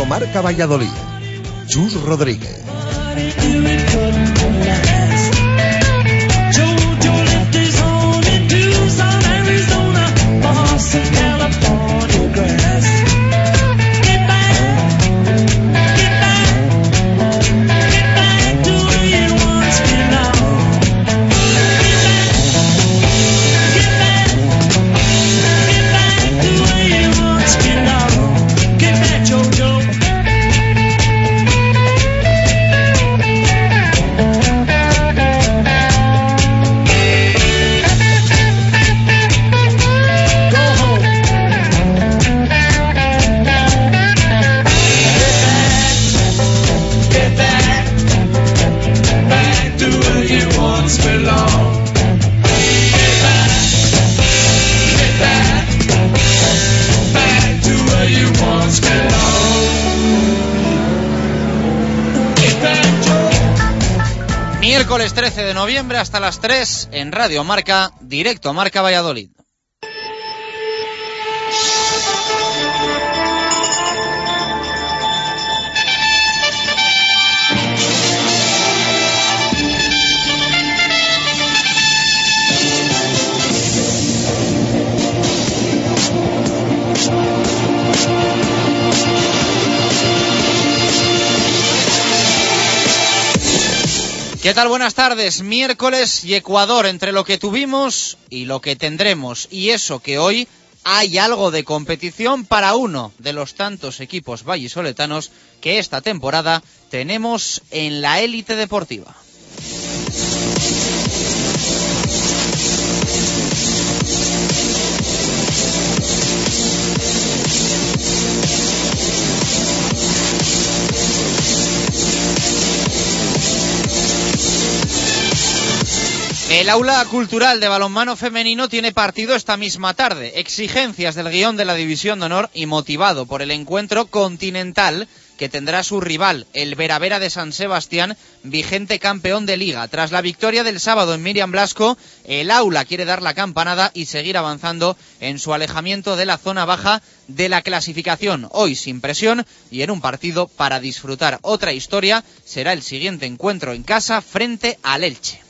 Directo Marca Valladolid. Chus Rodríguez. 13 de noviembre hasta las 3 en Radio Marca, directo Marca Valladolid. ¿Qué tal? Buenas tardes. Miércoles y Ecuador entre lo que tuvimos y lo que tendremos. Y eso que hoy hay algo de competición para uno de los tantos equipos vallisoletanos que esta temporada tenemos en la élite deportiva. El aula cultural de balonmano femenino tiene partido esta misma tarde. Exigencias del guion de la División de Honor y motivado por el encuentro continental que tendrá su rival, el Veravera de San Sebastián, vigente campeón de liga. Tras la victoria del sábado en Miriam Blasco, el aula quiere dar la campanada y seguir avanzando en su alejamiento de la zona baja de la clasificación. Hoy sin presión y en un partido para disfrutar. Otra historia será el siguiente encuentro en casa frente al Elche.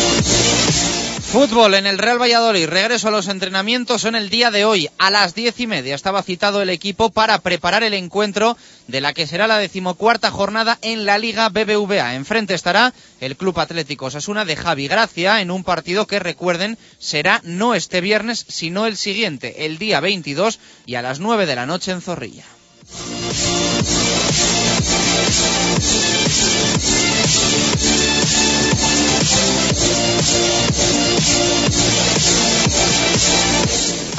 Fútbol en el Real Valladolid. Regreso a los entrenamientos en el día de hoy. A las diez y media estaba citado el equipo para preparar el encuentro de la que será la decimocuarta jornada en la Liga BBVA. Enfrente estará el Club Atlético Sasuna de Javi Gracia en un partido que recuerden será no este viernes sino el siguiente, el día 22 y a las 9 de la noche en Zorrilla.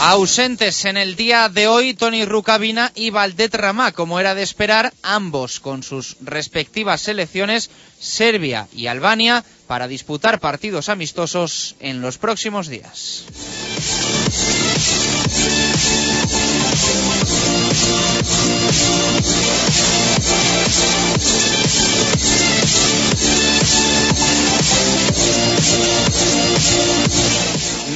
Ausentes en el día de hoy Tony Rucabina y Valdet Ramá, como era de esperar, ambos con sus respectivas selecciones, Serbia y Albania, para disputar partidos amistosos en los próximos días.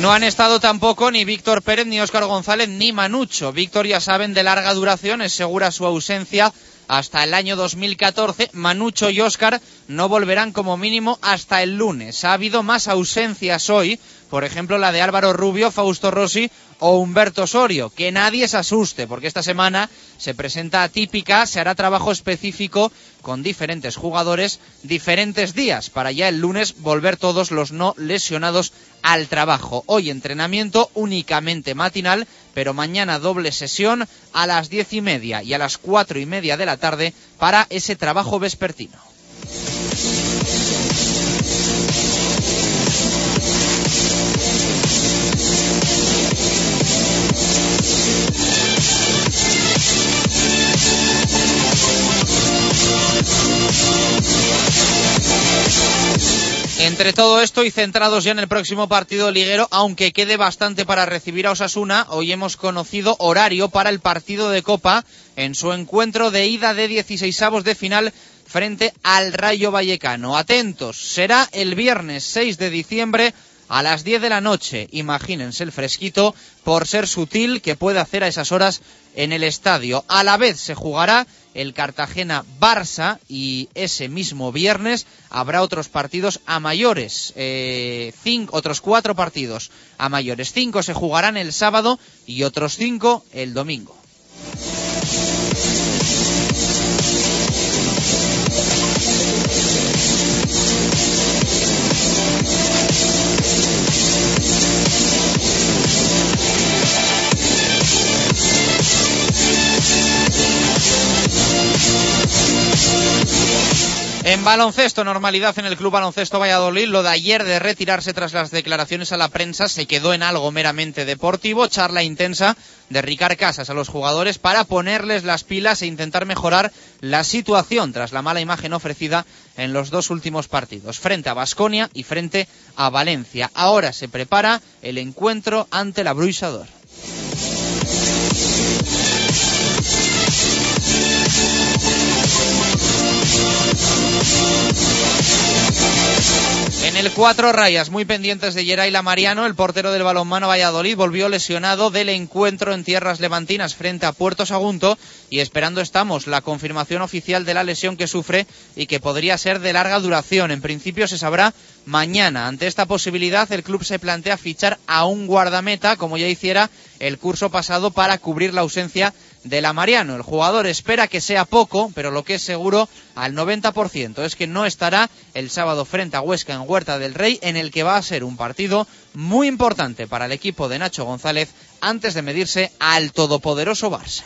No han estado tampoco ni Víctor Pérez, ni Óscar González, ni Manucho. Víctor, ya saben, de larga duración, es segura su ausencia hasta el año 2014. Manucho y Óscar no volverán como mínimo hasta el lunes. Ha habido más ausencias hoy, por ejemplo la de Álvaro Rubio, Fausto Rossi o Humberto Osorio. Que nadie se asuste, porque esta semana se presenta atípica, se hará trabajo específico con diferentes jugadores, diferentes días, para ya el lunes volver todos los no lesionados al trabajo. Hoy entrenamiento únicamente matinal, pero mañana doble sesión a las diez y media y a las cuatro y media de la tarde para ese trabajo vespertino. Entre todo esto y centrados ya en el próximo partido liguero, aunque quede bastante para recibir a Osasuna, hoy hemos conocido horario para el partido de Copa en su encuentro de ida de 16 avos de final frente al Rayo Vallecano. Atentos, será el viernes 6 de diciembre a las 10 de la noche. Imagínense el fresquito por ser sutil que puede hacer a esas horas en el estadio. A la vez se jugará el Cartagena-Barça y ese mismo viernes habrá otros partidos a mayores, eh, cinco, otros cuatro partidos a mayores. Cinco se jugarán el sábado y otros cinco el domingo. En baloncesto, normalidad en el Club Baloncesto Valladolid. Lo de ayer de retirarse tras las declaraciones a la prensa se quedó en algo meramente deportivo. Charla intensa de Ricard Casas a los jugadores para ponerles las pilas e intentar mejorar la situación tras la mala imagen ofrecida en los dos últimos partidos, frente a Basconia y frente a Valencia. Ahora se prepara el encuentro ante la Bruisador. En el cuatro rayas, muy pendientes de Yeraila Mariano, el portero del balonmano Valladolid volvió lesionado del encuentro en tierras levantinas frente a Puerto Sagunto y esperando estamos la confirmación oficial de la lesión que sufre y que podría ser de larga duración. En principio se sabrá mañana. Ante esta posibilidad, el club se plantea fichar a un guardameta, como ya hiciera el curso pasado, para cubrir la ausencia de la Mariano. El jugador espera que sea poco, pero lo que es seguro al 90% es que no estará el sábado frente a Huesca en Huerta del Rey, en el que va a ser un partido muy importante para el equipo de Nacho González antes de medirse al todopoderoso Barça.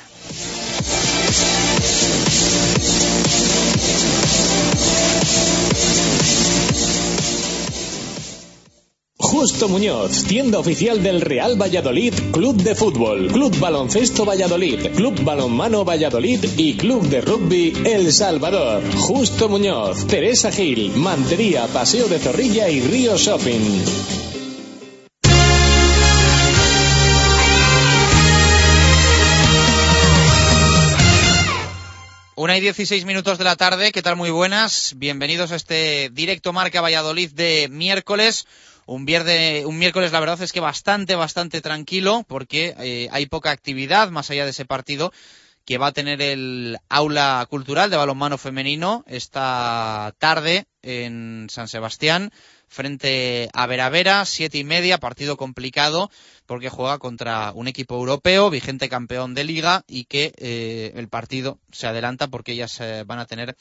Justo Muñoz, tienda oficial del Real Valladolid, Club de Fútbol, Club Baloncesto Valladolid, Club Balonmano Valladolid y Club de Rugby El Salvador. Justo Muñoz, Teresa Gil, Mantería, Paseo de Zorrilla y Río Shopping. Una y dieciséis minutos de la tarde, ¿qué tal? Muy buenas. Bienvenidos a este directo Marca Valladolid de miércoles. Un, viernes, un miércoles, la verdad es que bastante, bastante tranquilo, porque eh, hay poca actividad más allá de ese partido que va a tener el aula cultural de balonmano femenino esta tarde en San Sebastián frente a Veravera, siete y media, partido complicado porque juega contra un equipo europeo, vigente campeón de liga y que eh, el partido se adelanta porque ellas eh, van a tener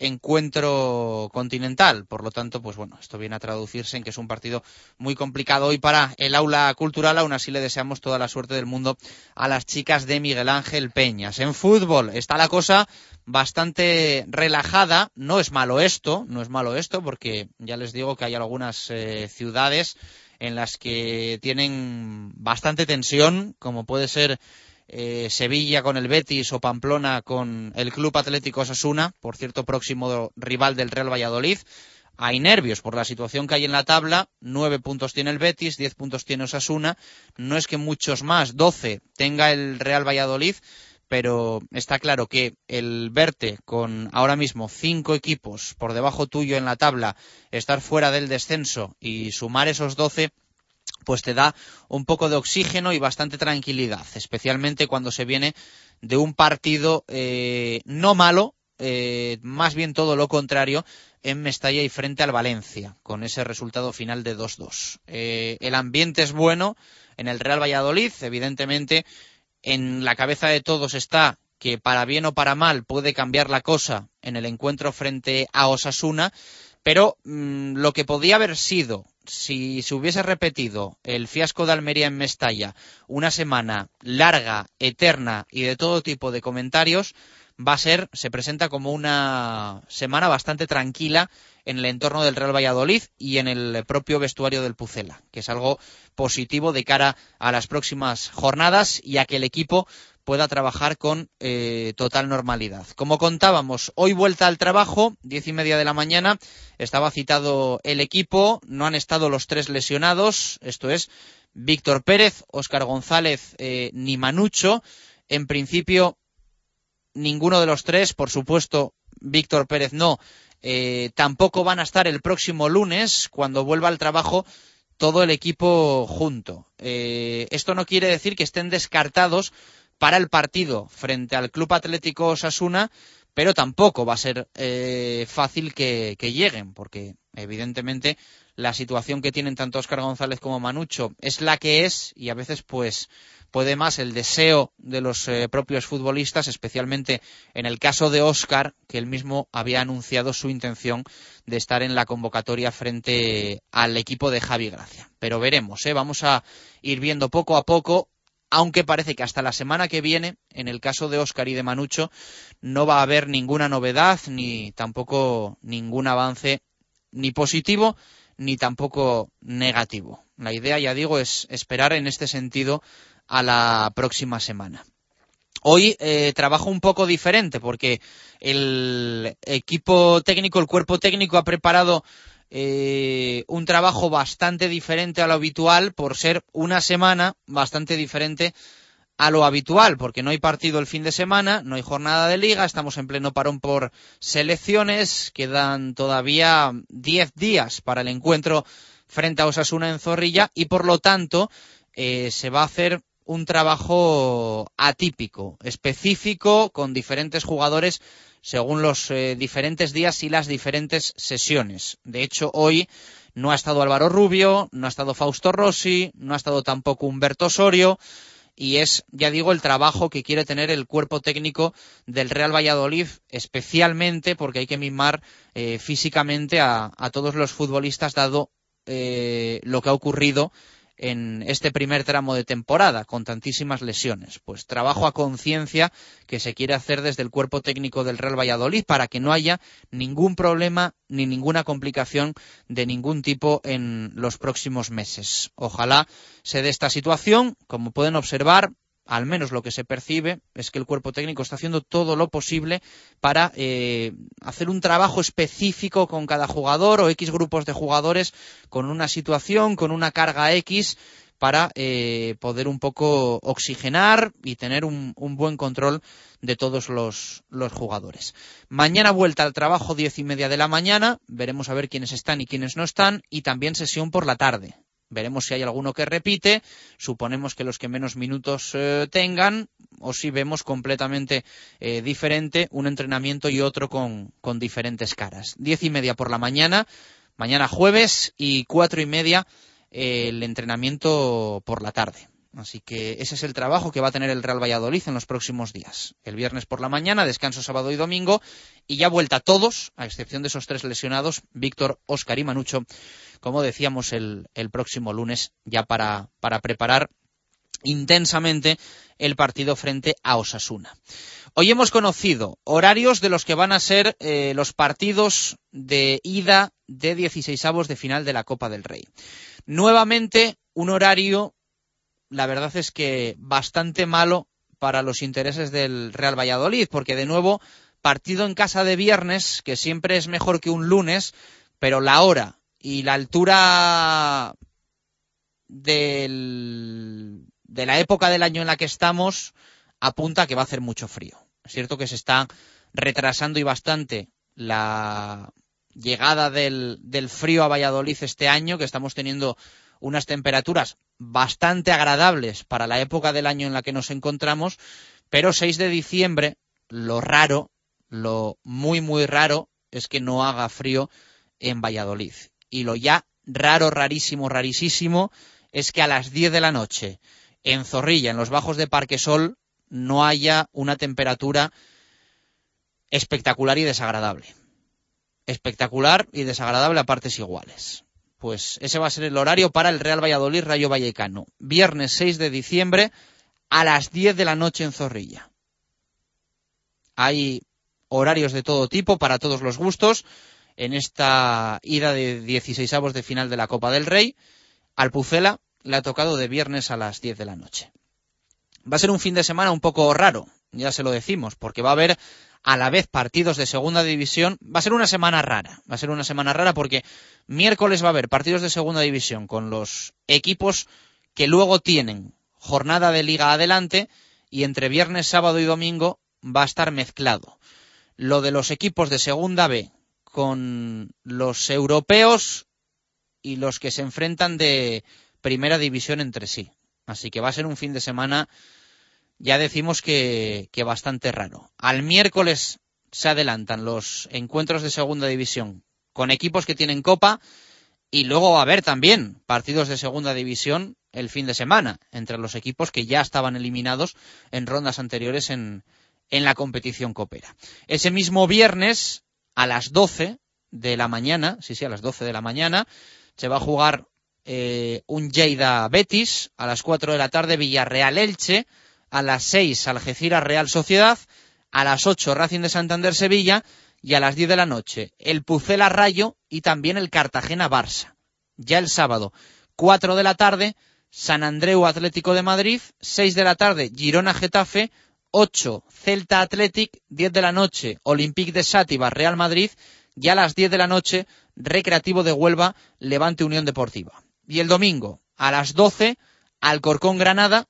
encuentro continental. Por lo tanto, pues bueno, esto viene a traducirse en que es un partido muy complicado hoy para el aula cultural. Aún así le deseamos toda la suerte del mundo a las chicas de Miguel Ángel Peñas. En fútbol está la cosa bastante relajada. No es malo esto, no es malo esto, porque ya les digo que hay algunas eh, ciudades en las que tienen bastante tensión, como puede ser eh, Sevilla con el Betis o Pamplona con el Club Atlético Osasuna, por cierto, próximo rival del Real Valladolid. Hay nervios por la situación que hay en la tabla. Nueve puntos tiene el Betis, diez puntos tiene Osasuna. No es que muchos más, doce, tenga el Real Valladolid, pero está claro que el verte con ahora mismo cinco equipos por debajo tuyo en la tabla, estar fuera del descenso y sumar esos doce pues te da un poco de oxígeno y bastante tranquilidad, especialmente cuando se viene de un partido eh, no malo, eh, más bien todo lo contrario, en Mestalla y frente al Valencia, con ese resultado final de 2-2. Eh, el ambiente es bueno en el Real Valladolid, evidentemente en la cabeza de todos está que para bien o para mal puede cambiar la cosa en el encuentro frente a Osasuna, pero mm, lo que podía haber sido si se hubiese repetido el fiasco de Almería en Mestalla una semana larga, eterna y de todo tipo de comentarios, va a ser, se presenta como una semana bastante tranquila en el entorno del Real Valladolid y en el propio vestuario del Pucela, que es algo positivo de cara a las próximas jornadas y a que el equipo pueda trabajar con eh, total normalidad. Como contábamos, hoy vuelta al trabajo, diez y media de la mañana, estaba citado el equipo, no han estado los tres lesionados, esto es Víctor Pérez, Óscar González eh, ni Manucho. En principio, ninguno de los tres, por supuesto, Víctor Pérez no, eh, tampoco van a estar el próximo lunes, cuando vuelva al trabajo todo el equipo junto. esto no quiere decir que estén descartados para el partido frente al Club Atlético Osasuna, pero tampoco va a ser eh, fácil que, lleguen, porque evidentemente la situación que tienen tanto Óscar González como Manucho es la que es y a veces pues puede más el deseo de los eh, propios futbolistas, especialmente en el caso de Óscar, que él mismo había anunciado su intención de estar en la convocatoria frente al equipo de Javi Gracia. Pero veremos, ¿eh? vamos a ir viendo poco a poco aunque parece que hasta la semana que viene, en el caso de Óscar y de Manucho, no va a haber ninguna novedad ni tampoco ningún avance ni positivo ni tampoco negativo. La idea, ya digo, es esperar en este sentido a la próxima semana. Hoy eh, trabajo un poco diferente porque el equipo técnico, el cuerpo técnico ha preparado eh, un trabajo bastante diferente a lo habitual por ser una semana bastante diferente a lo habitual, porque no hay partido el fin de semana, no hay jornada de liga, estamos en pleno parón por selecciones, quedan todavía 10 días para el encuentro frente a Osasuna en Zorrilla y por lo tanto eh, se va a hacer un trabajo atípico, específico, con diferentes jugadores según los eh, diferentes días y las diferentes sesiones. De hecho, hoy no ha estado Álvaro Rubio, no ha estado Fausto Rossi, no ha estado tampoco Humberto Osorio, y es, ya digo, el trabajo que quiere tener el cuerpo técnico del Real Valladolid, especialmente porque hay que mimar eh, físicamente a, todos los futbolistas, dado eh, lo que ha ocurrido en este primer tramo de temporada con tantísimas lesiones. Pues trabajo a conciencia que se quiere hacer desde el cuerpo técnico del Real Valladolid para que no haya ningún problema ni ninguna complicación de ningún tipo en los próximos meses. Ojalá se dé esta situación. Como pueden observar, al menos lo que se percibe es que el cuerpo técnico está haciendo todo lo posible para eh, hacer un trabajo específico con cada jugador o X grupos de jugadores con una situación, con una carga X para eh, poder un poco oxigenar y tener un, buen control de todos los, los, jugadores. Mañana vuelta al trabajo diez y media de la mañana, veremos a ver quiénes están y quiénes no están, y también sesión por la tarde. Veremos si hay alguno que repite, suponemos que los que menos minutos eh, tengan, o si vemos completamente eh, diferente un entrenamiento y otro con, diferentes caras. Diez y media por la mañana, mañana jueves, y cuatro y media eh, el entrenamiento por la tarde. Así que ese es el trabajo que va a tener el Real Valladolid en los próximos días. El viernes por la mañana, descanso sábado y domingo, y ya vuelta todos, a excepción de esos tres lesionados, Víctor, Óscar y Manucho, como decíamos el, próximo lunes, ya para, para preparar intensamente el partido frente a Osasuna. Hoy hemos conocido horarios de los que van a ser eh, los partidos de ida de 16 avos de final de la Copa del Rey. Nuevamente, un horario, la verdad es que bastante malo para los intereses del Real Valladolid, porque de nuevo, partido en casa de viernes, que siempre es mejor que un lunes, pero la hora y la altura de la época del año en la que estamos apunta a que va a hacer mucho frío. Es cierto que se está retrasando y bastante la llegada del, del frío a Valladolid este año, que estamos teniendo unas temperaturas bastante agradables para la época del año en la que nos encontramos, pero 6 de diciembre, lo raro, lo muy, muy raro es que no haga frío en Valladolid. Y lo ya raro, rarísimo, rarísimo es que a las 10 de la noche en Zorrilla, en los bajos de Parque Sol, no haya una temperatura espectacular y desagradable. Espectacular y desagradable a partes iguales. Pues ese va a ser el horario para el Real Valladolid Rayo Vallecano. Viernes 6 de diciembre a las 10 de la noche en Zorrilla. Hay horarios de todo tipo para todos los gustos en esta ida de 16 avos de final de la Copa del Rey. Al Pucela le ha tocado de viernes a las 10 de la noche. Va a ser un fin de semana un poco raro, ya se lo decimos, porque va a haber a la vez partidos de segunda división. Va a ser una semana rara, va a ser una semana rara porque miércoles va a haber partidos de segunda división con los equipos que luego tienen jornada de liga adelante y entre viernes, sábado y domingo va a estar mezclado. Lo de los equipos de segunda B con los europeos y los que se enfrentan de primera división entre sí. Así que va a ser un fin de semana, ya decimos que, bastante raro. Al miércoles se adelantan los encuentros de segunda división con equipos que tienen copa y luego va a haber también partidos de segunda división el fin de semana entre los equipos que ya estaban eliminados en rondas anteriores en, en la competición copera. Ese mismo viernes a las 12 de la mañana, sí, sí, a las 12 de la mañana, se va a jugar eh, un Lleida Betis, a las 4 de la tarde Villarreal Elche, a las 6 Algeciras Real Sociedad, a las 8 Racing de Santander Sevilla y a las 10 de la noche el Pucela Rayo y también el Cartagena Barça. Ya el sábado, 4 de la tarde, San Andreu Atlético de Madrid, 6 de la tarde Girona Getafe, 8 Celta Athletic, 10 de la noche Olympique de Sátiva Real Madrid y a las 10 de la noche Recreativo de Huelva Levante Unión Deportiva. Y el domingo, a las 12, Alcorcón Granada,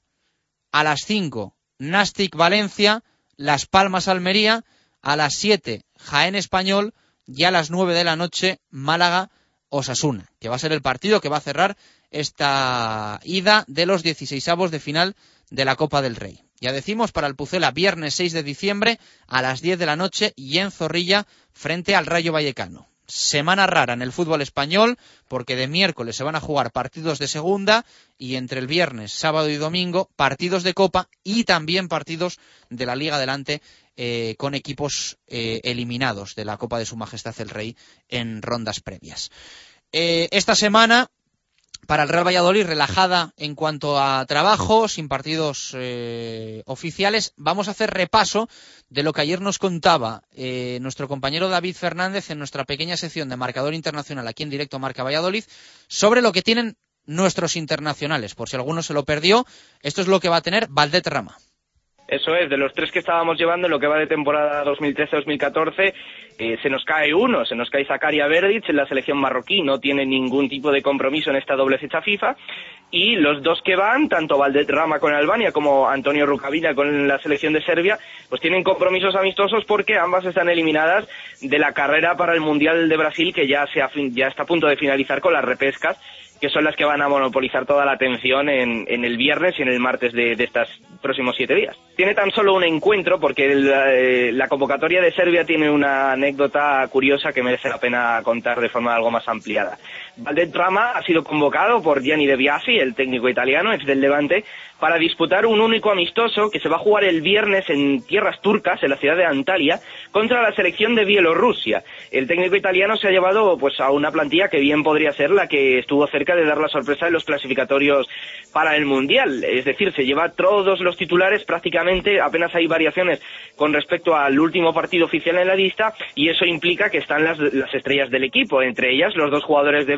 a las 5, Nastic Valencia, Las Palmas Almería, a las 7, Jaén Español y a las 9 de la noche, Málaga Osasuna, que va a ser el partido que va a cerrar esta ida de los 16 avos de final de la Copa del Rey. Ya decimos para el Pucela viernes 6 de diciembre a las 10 de la noche y en Zorrilla frente al Rayo Vallecano semana rara en el fútbol español porque de miércoles se van a jugar partidos de segunda y entre el viernes, sábado y domingo partidos de copa y también partidos de la Liga Adelante eh, con equipos eh, eliminados de la Copa de Su Majestad el Rey en rondas previas. Eh, esta semana para el Real Valladolid relajada en cuanto a trabajo, sin partidos eh, oficiales. Vamos a hacer repaso de lo que ayer nos contaba eh, nuestro compañero David Fernández en nuestra pequeña sección de marcador internacional aquí en directo Marca Valladolid sobre lo que tienen nuestros internacionales. Por si alguno se lo perdió, esto es lo que va a tener Valdet Rama. Eso es, de los tres que estábamos llevando en lo que va de temporada 2013-2014, eh, se nos cae uno, se nos cae Zakaria Verdic en la selección marroquí, no tiene ningún tipo de compromiso en esta doble fecha FIFA, y los dos que van, tanto Valderrama con Albania como Antonio Rucavilla con la selección de Serbia, pues tienen compromisos amistosos porque ambas están eliminadas de la carrera para el Mundial de Brasil que ya, se ya está a punto de finalizar con las repescas que son las que van a monopolizar toda la atención en, el viernes y en el martes de, estos próximos siete días. Tiene tan solo un encuentro porque eh, la convocatoria de Serbia tiene una anécdota curiosa que merece la pena contar de forma algo más ampliada. Valdet Rama ha sido convocado por Gianni De Biasi, el técnico italiano, ex del Levante, para disputar un único amistoso que se va a jugar el viernes en tierras turcas, en la ciudad de Antalya, contra la selección de Bielorrusia. El técnico italiano se ha llevado pues a una plantilla que bien podría ser la que estuvo cerca de dar la sorpresa en los clasificatorios para el Mundial. Es decir, se lleva todos los titulares prácticamente, apenas hay variaciones con respecto al último partido oficial en la lista y eso implica que están las, las estrellas del equipo, entre ellas los dos jugadores de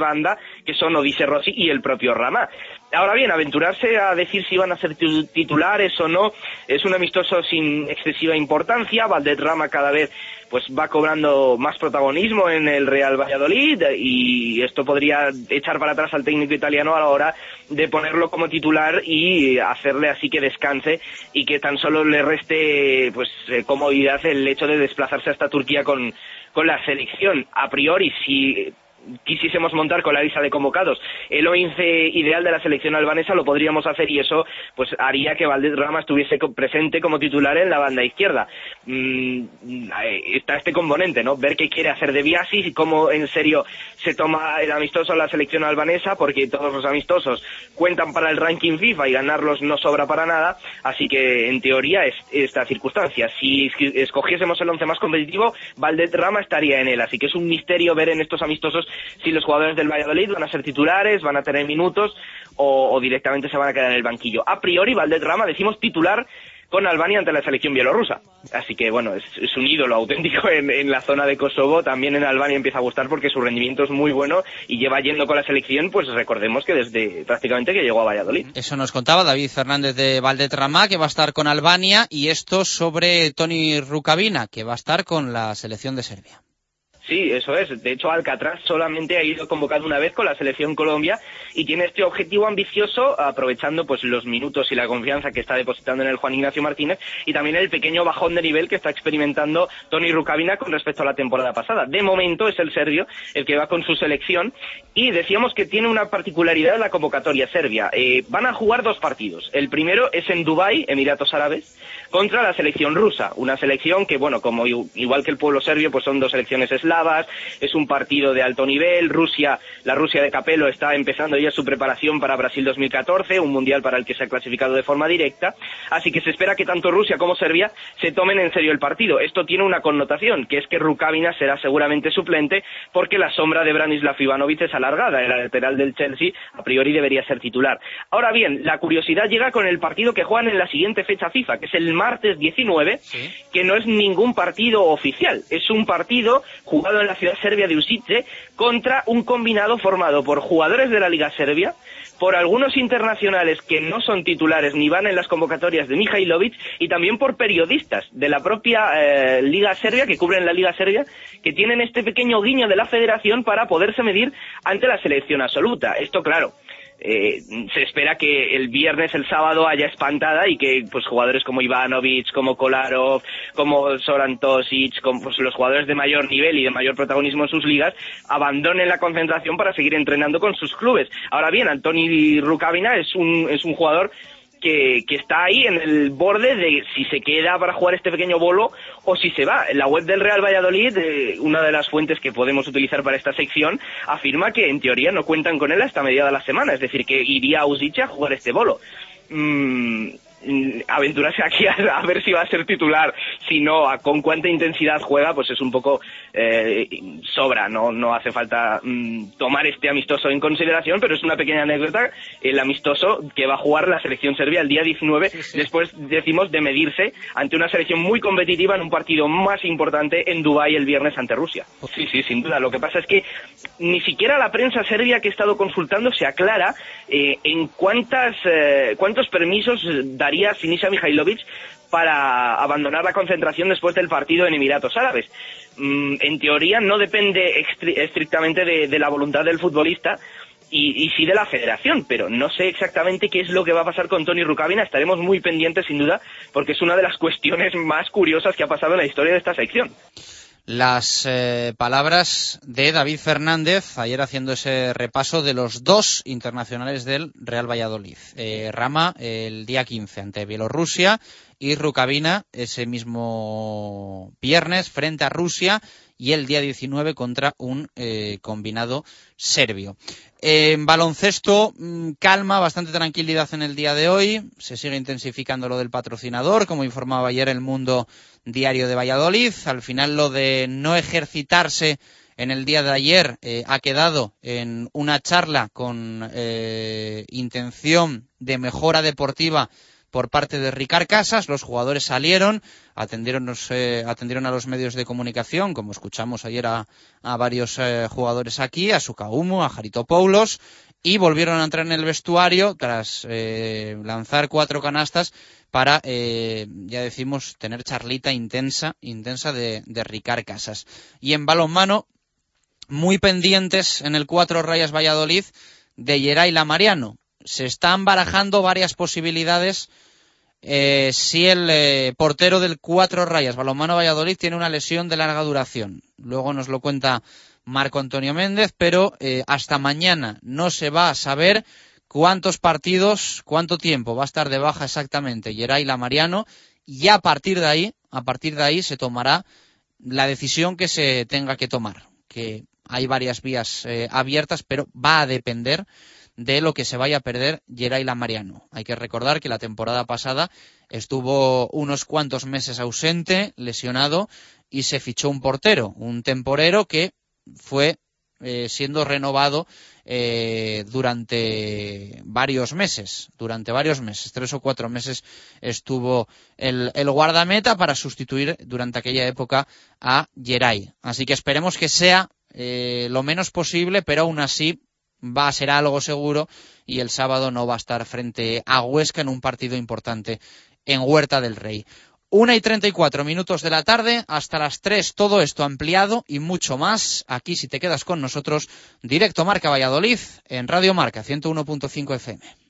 que son Odise Rossi y el propio Rama. Ahora bien, aventurarse a decir si van a ser titulares o no es un amistoso sin excesiva importancia. Valderrama cada vez pues va cobrando más protagonismo en el Real Valladolid y esto podría echar para atrás al técnico italiano a la hora de ponerlo como titular y hacerle así que descanse y que tan solo le reste pues eh, comodidad el hecho de desplazarse hasta Turquía con, con la selección. A priori, si quisiésemos montar con la lista de convocados el 11 ideal de la selección albanesa, lo podríamos hacer y eso pues haría que Valderrama estuviese presente como titular en la banda izquierda. Mm, está este componente, ¿no? Ver qué quiere hacer de Biasis y cómo en serio se toma el amistoso la selección albanesa, porque todos los amistosos cuentan para el ranking FIFA y ganarlos no sobra para nada, así que en teoría es esta circunstancia. Si escogiésemos el once más competitivo, Valderrama estaría en él, así que es un misterio ver en estos amistosos si los jugadores del Valladolid van a ser titulares, van a tener minutos o, directamente se van a quedar en el banquillo. A priori, Valderrama decimos titular con Albania ante la selección bielorrusa. Así que bueno, es, un ídolo auténtico en, la zona de Kosovo, también en Albania empieza a gustar porque su rendimiento es muy bueno y lleva yendo con la selección, pues recordemos que desde prácticamente que llegó a Valladolid. Eso nos contaba David Fernández de Valdetrama, que va a estar con Albania, y esto sobre Tony Rukavina, que va a estar con la selección de Serbia. Sí, eso es. De hecho, Alcatraz solamente ha ido convocado una vez con la selección Colombia y tiene este objetivo ambicioso, aprovechando pues los minutos y la confianza que está depositando en el Juan Ignacio Martínez y también el pequeño bajón de nivel que está experimentando Tony Rukavina con respecto a la temporada pasada. De momento es el serbio el que va con su selección y decíamos que tiene una particularidad la convocatoria serbia. Eh, van a jugar dos partidos. El primero es en Dubái, Emiratos Árabes, contra la selección rusa, una selección que, bueno, como igual que el pueblo serbio, pues son dos selecciones eslavas, es un partido de alto nivel, Rusia, la Rusia de Capello está empezando ya su preparación para Brasil 2014, un mundial para el que se ha clasificado de forma directa, así que se espera que tanto Rusia como Serbia se tomen en serio el partido. Esto tiene una connotación, que es que Rukavina será seguramente suplente porque la sombra de Branislav Ivanovic es alargada, el lateral del Chelsea a priori debería ser titular. Ahora bien, la curiosidad llega con el partido que juegan en la siguiente fecha FIFA, que es el martes 19, que no es ningún partido oficial, es un partido jugado en la ciudad serbia de Usice contra un combinado formado por jugadores de la Liga Serbia, por algunos internacionales que no son titulares ni van en las convocatorias de Mihailovic y también por periodistas de la propia eh, Liga Serbia, que cubren la Liga Serbia, que tienen este pequeño guiño de la federación para poderse medir ante la selección absoluta. Esto, claro, eh, se espera que el viernes, el sábado haya espantada y que pues jugadores como Ivanovic, como Kolarov, como Soran Tosic, como pues, los jugadores de mayor nivel y de mayor protagonismo en sus ligas abandonen la concentración para seguir entrenando con sus clubes. Ahora bien, Antoni Rukavina es un, es un jugador que, está ahí en el borde de si se queda para jugar este pequeño bolo o si se va. La web del Real Valladolid, eh, una de las fuentes que podemos utilizar para esta sección, afirma que en teoría no cuentan con él hasta mediada de la semana, es decir, que iría a Usicha a jugar este bolo. Mm, aventurarse aquí a, ver si va a ser titular, si no, con cuánta intensidad juega, pues es un poco eh, sobra, no, no hace falta mm, tomar este amistoso en consideración, pero es una pequeña anécdota, el amistoso que va a jugar la selección serbia el día 19, después decimos de medirse ante una selección muy competitiva en un partido más importante en Dubái el viernes ante Rusia. Sí, sí, sin duda. Lo que pasa es que ni siquiera la prensa serbia que he estado consultando se aclara eh, en cuántas, eh, cuántos permisos da haría Sinisa Mihailovic para abandonar la concentración después del partido en Emiratos Árabes. Mm, en teoría no depende estrictamente de, la voluntad del futbolista, y, sí de la federación, pero no sé exactamente qué es lo que va a pasar con Tony Rukavina. Estaremos muy pendientes, sin duda, porque es una de las cuestiones más curiosas que ha pasado en la historia de esta sección las eh, palabras de David Fernández ayer haciendo ese repaso de los dos internacionales del Real Valladolid. Eh, Rama el día 15 ante Bielorrusia y Rukavina ese mismo viernes frente a Rusia y el día 19 contra un eh, combinado serbio. En baloncesto, mm, calma, bastante tranquilidad en el día de hoy. Se sigue intensificando lo del patrocinador, como informaba ayer el Mundo Diario de Valladolid. Al final lo de no ejercitarse en el día de ayer eh, ha quedado en una charla con eh, intención de mejora deportiva por parte de Ricard Casas. Los jugadores salieron, atendieron, eh, atendieron a los medios de comunicación, como escuchamos ayer a, varios eh, jugadores aquí, a Sukaumu, a Jarito Poulos, y volvieron a entrar en el vestuario tras eh, lanzar cuatro canastas para, ya decimos, tener charlita intensa, intensa de, de Ricard Casas. Y en balonmano, muy pendientes en el cuatro rayas Valladolid de Yeray Mariano se están barajando varias posibilidades eh, si el eh, portero del Cuatro Rayas, Balonmano Valladolid, tiene una lesión de larga duración. Luego nos lo cuenta Marco Antonio Méndez, pero eh, hasta mañana no se va a saber cuántos partidos, cuánto tiempo va a estar de baja exactamente Geray Mariano y a partir de ahí, a partir de ahí se tomará la decisión que se tenga que tomar, que hay varias vías eh, abiertas, pero va a depender de lo que se vaya a perder Geray Mariano. Hay que recordar que la temporada pasada estuvo unos cuantos meses ausente, lesionado, y se fichó un portero, un temporero que fue eh, siendo renovado eh, durante varios meses, durante varios meses, tres o cuatro meses estuvo el, guardameta para sustituir durante aquella época a Geray. Así que esperemos que sea eh, lo menos posible, pero aún así va a ser algo seguro y el sábado no va a estar frente a Huesca en un partido importante en Huerta del Rey. Una y treinta y cuatro minutos de la tarde, hasta las tres, todo esto ampliado y mucho más. Aquí, si te quedas con nosotros, directo Marca Valladolid en Radio Marca 101.5 FM.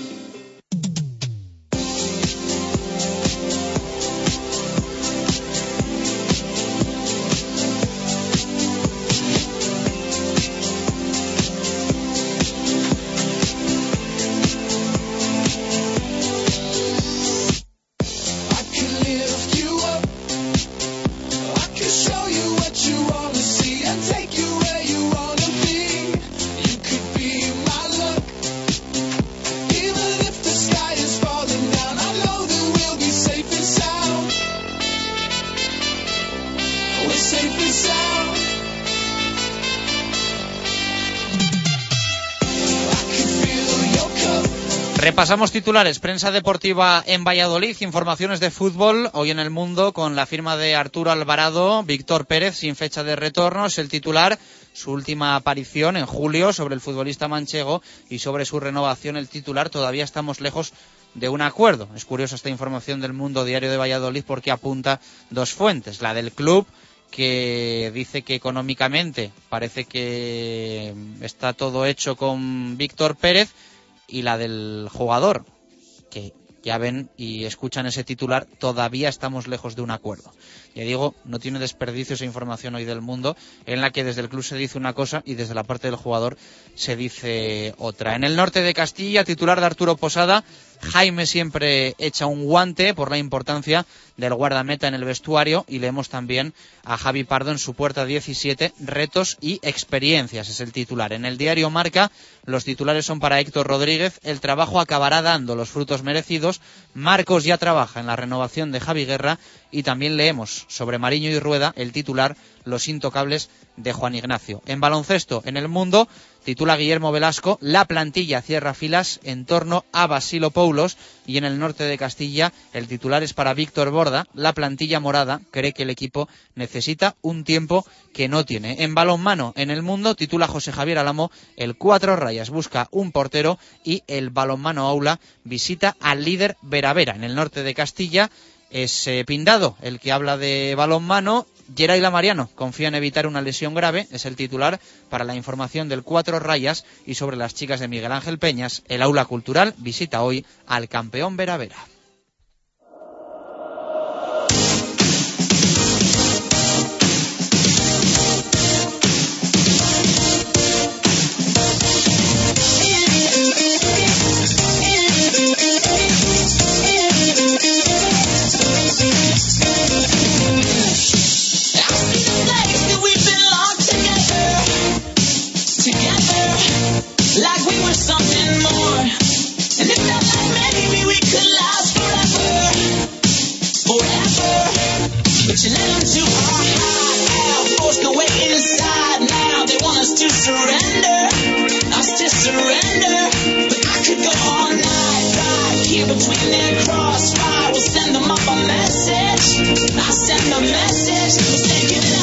Pasamos titulares, prensa deportiva en Valladolid, informaciones de fútbol, hoy en el mundo con la firma de Arturo Alvarado, Víctor Pérez sin fecha de retorno, es el titular, su última aparición en julio sobre el futbolista manchego y sobre su renovación el titular, todavía estamos lejos de un acuerdo. Es curiosa esta información del mundo diario de Valladolid porque apunta dos fuentes, la del club que dice que económicamente parece que está todo hecho con Víctor Pérez y la del jugador, que ya ven y escuchan ese titular, todavía estamos lejos de un acuerdo. Ya digo, no tiene desperdicio esa información hoy del mundo, en la que desde el club se dice una cosa y desde la parte del jugador se dice otra. En el norte de Castilla, titular de Arturo Posada, Jaime siempre echa un guante por la importancia del guardameta en el vestuario y leemos también a Javi Pardo en su puerta 17, retos y experiencias, es el titular. En el diario Marca, los titulares son para Héctor Rodríguez, el trabajo acabará dando los frutos merecidos, Marcos ya trabaja en la renovación de Javi Guerra y también leemos sobre Mariño y Rueda, el titular, los intocables de Juan Ignacio. En baloncesto, en el mundo, titula Guillermo Velasco, la plantilla cierra filas en torno a Basilo Poulos y en el norte de Castilla el titular es para Víctor Borda, la plantilla morada cree que el equipo necesita un tiempo que no tiene. En balonmano, en el mundo, titula José Javier Alamo, el cuatro rayas busca un portero y el balonmano aula visita al líder Veravera. En el norte de Castilla es eh, Pindado el que habla de balonmano Geray Mariano confía en evitar una lesión grave, es el titular para la información del Cuatro Rayas y sobre las chicas de Miguel Ángel Peñas. El aula cultural visita hoy al campeón Vera like we were something more. And it felt like maybe we could last forever, forever. But you let them to our high forced go way inside. Now they want us to surrender, us to surrender. But I could go all night, right here between their crossfire. We'll send them up a message. I send a message. We'll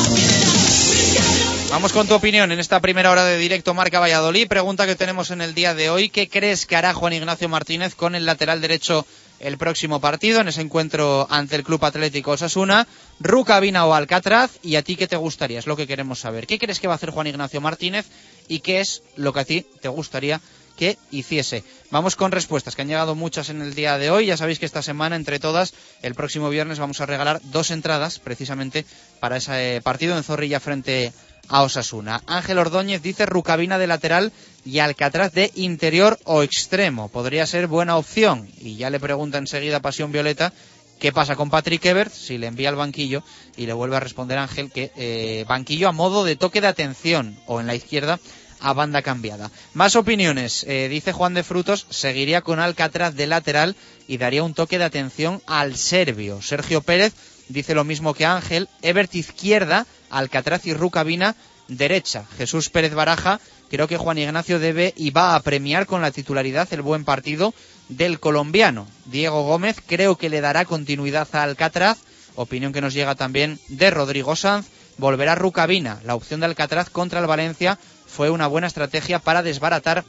Vamos con tu opinión en esta primera hora de directo Marca Valladolid. Pregunta que tenemos en el día de hoy. ¿Qué crees que hará Juan Ignacio Martínez con el lateral derecho el próximo partido en ese encuentro ante el Club Atlético Osasuna, Rucabina o Alcatraz, y a ti qué te gustaría, es lo que queremos saber. ¿Qué crees que va a hacer Juan Ignacio Martínez y qué es lo que a ti te gustaría que hiciese. Vamos con respuestas, que han llegado muchas en el día de hoy. Ya sabéis que esta semana, entre todas, el próximo viernes vamos a regalar dos entradas precisamente para ese partido en Zorrilla frente a Osasuna. Ángel Ordóñez dice Rucabina de lateral y Alcatraz de interior o extremo. Podría ser buena opción. Y ya le pregunta enseguida Pasión Violeta qué pasa con Patrick Ebert si le envía al banquillo y le vuelve a responder Ángel que eh, banquillo a modo de toque de atención o en la izquierda a banda cambiada. Más opiniones. Eh, dice Juan de Frutos, seguiría con Alcatraz de lateral y daría un toque de atención al serbio. Sergio Pérez dice lo mismo que Ángel. Ebert izquierda, Alcatraz y Rucabina derecha. Jesús Pérez Baraja, creo que Juan Ignacio debe y va a premiar con la titularidad el buen partido del colombiano. Diego Gómez creo que le dará continuidad a Alcatraz. Opinión que nos llega también de Rodrigo Sanz. Volverá Rucabina, la opción de Alcatraz contra el Valencia fue una buena estrategia para desbaratar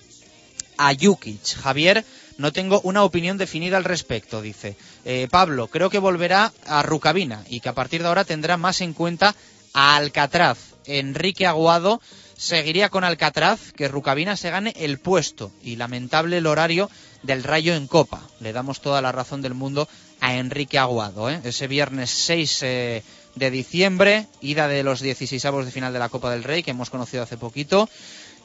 a Jukic. Javier, no tengo una opinión definida al respecto, dice. Eh, Pablo, creo que volverá a Rucabina y que a partir de ahora tendrá más en cuenta a Alcatraz. Enrique Aguado seguiría con Alcatraz, que Rucabina se gane el puesto y lamentable el horario del Rayo en Copa. Le damos toda la razón del mundo a Enrique Aguado. ¿eh? Ese viernes 6 de diciembre, ida de los 16 de final de la Copa del Rey que hemos conocido hace poquito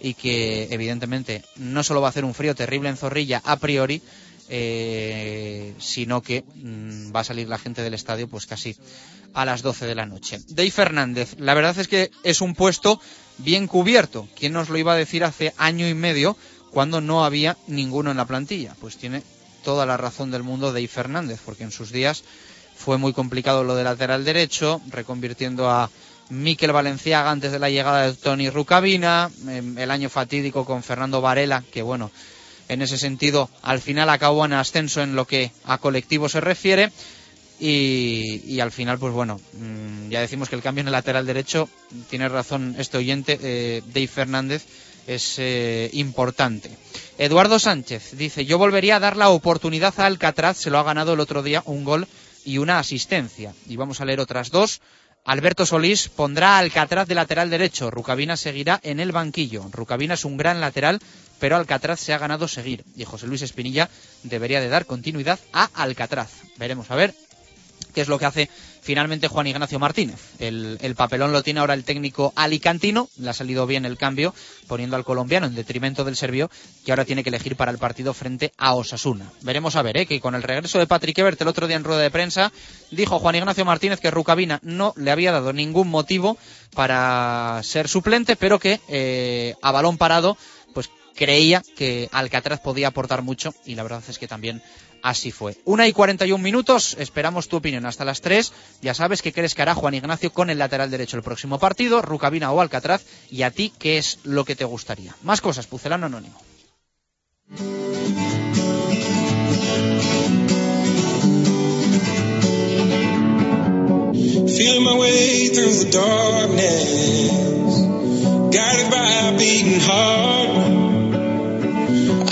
y que evidentemente no solo va a hacer un frío terrible en Zorrilla a priori, eh, sino que mm, va a salir la gente del estadio pues casi a las 12 de la noche. Dave Fernández, la verdad es que es un puesto bien cubierto. ¿Quién nos lo iba a decir hace año y medio cuando no había ninguno en la plantilla? Pues tiene toda la razón del mundo Dave Fernández, porque en sus días fue muy complicado lo de lateral derecho, reconvirtiendo a Miquel Valenciaga antes de la llegada de Tony Rucabina, em, el año fatídico con Fernando Varela, que bueno, en ese sentido al final acabó en ascenso en lo que a colectivo se refiere. Y, al final, pues bueno, mm, ya decimos que el cambio en el lateral derecho, tiene razón este oyente, eh, Dave Fernández, es eh, importante. Eduardo Sánchez dice, yo volvería a dar la oportunidad a Alcatraz, se lo ha ganado el otro día un gol y una asistencia. Y vamos a leer otras dos. Alberto Solís pondrá a Alcatraz de lateral derecho. Rucabina seguirá en el banquillo. Rucabina es un gran lateral, pero Alcatraz se ha ganado seguir. Y José Luis Espinilla debería de dar continuidad a Alcatraz. Veremos a ver qué es lo que hace finalmente Juan Ignacio Martínez. El, papelón lo tiene ahora el técnico alicantino, le ha salido bien el cambio, poniendo al colombiano en detrimento del serbio, que ahora tiene que elegir para el partido frente a Osasuna. Veremos a ver, ¿eh? que con el regreso de Patrick el otro día en rueda de prensa, dijo Juan Ignacio Martínez que Rucabina no le había dado ningún motivo para ser suplente, pero que eh, a balón parado pues creía que Alcatraz podía aportar mucho y la verdad es que también así fue. Una y 41 minutos, esperamos tu opinión hasta las tres. Ya sabes qué crees que hará Juan Ignacio con el lateral derecho el próximo partido, Rucabina o Alcatraz, y a ti qué es lo que te gustaría. Más cosas, Pucelano Anónimo.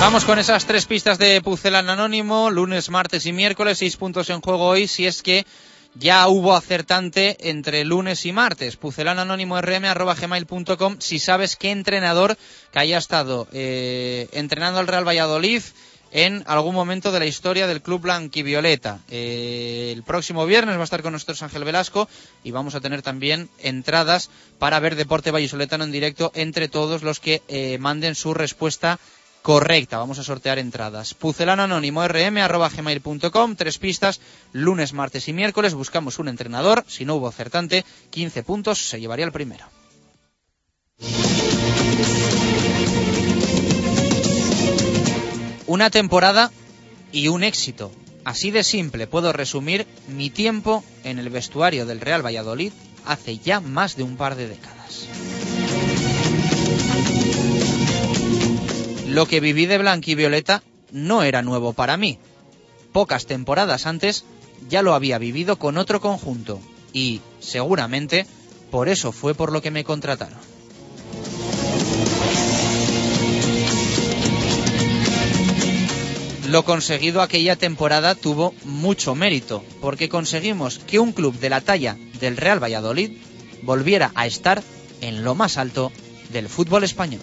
Vamos con esas tres pistas de Pucelan Anónimo, lunes, martes y miércoles, seis puntos en juego hoy, si es que ya hubo acertante entre lunes y martes. pucelananónimo.rm.gmail.com si sabes qué entrenador que haya estado eh, entrenando al Real Valladolid en algún momento de la historia del club blanquivioleta. Eh, el próximo viernes va a estar con nosotros Ángel Velasco y vamos a tener también entradas para ver Deporte Vallisoletano en directo entre todos los que eh, manden su respuesta correcta. Vamos a sortear entradas. Pucelano rm arroba tres pistas, lunes, martes y miércoles. Buscamos un entrenador. Si no hubo acertante, 15 puntos, se llevaría el primero. Una temporada y un éxito. Así de simple puedo resumir mi tiempo en el vestuario del Real Valladolid hace ya más de un par de décadas. Lo que viví de Blanquivioleta no era nuevo para mí. Pocas temporadas antes ya lo había vivido con otro conjunto y, seguramente, por eso fue por lo que me contrataron. Lo conseguido aquella temporada tuvo mucho mérito, porque conseguimos que un club de la talla del Real Valladolid volviera a estar en lo más alto del fútbol español.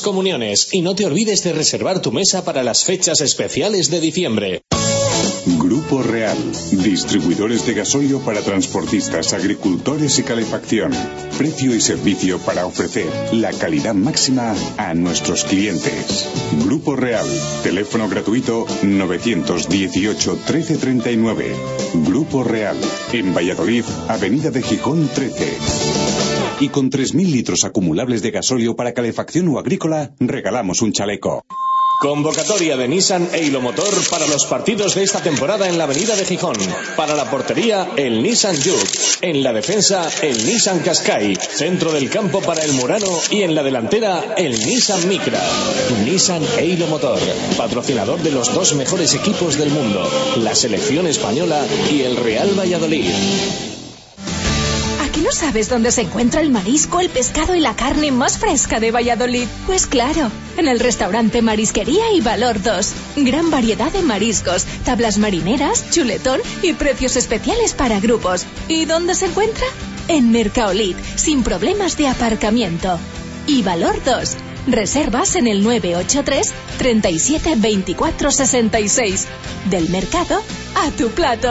comuniones y no te olvides de reservar tu mesa para las fechas especiales de diciembre. Grupo Real, distribuidores de gasolio para transportistas, agricultores y calefacción. Precio y servicio para ofrecer la calidad máxima a nuestros clientes. Grupo Real, teléfono gratuito 918 1339. Grupo Real, en Valladolid, Avenida de Gijón 13. Y con 3.000 litros acumulables de gasolio para calefacción o agrícola, regalamos un chaleco. Convocatoria de Nissan e Hilomotor para los partidos de esta temporada en la Avenida de Gijón. Para la portería, el Nissan Juke. En la defensa, el Nissan Qashqai. Centro del campo para el Murano y en la delantera, el Nissan Micra. Nissan e Hilomotor. Patrocinador de los dos mejores equipos del mundo. La selección española y el Real Valladolid. ¿A que no sabes dónde se encuentra el marisco, el pescado y la carne más fresca de Valladolid? Pues claro, en el restaurante Marisquería y Valor 2. Gran variedad de mariscos, tablas marineras, chuletón y precios especiales para grupos. ¿Y dónde se encuentra? En Mercaolit, sin problemas de aparcamiento. Y Valor 2. Reservas en el 983 37 24 66. Del mercado a tu plato.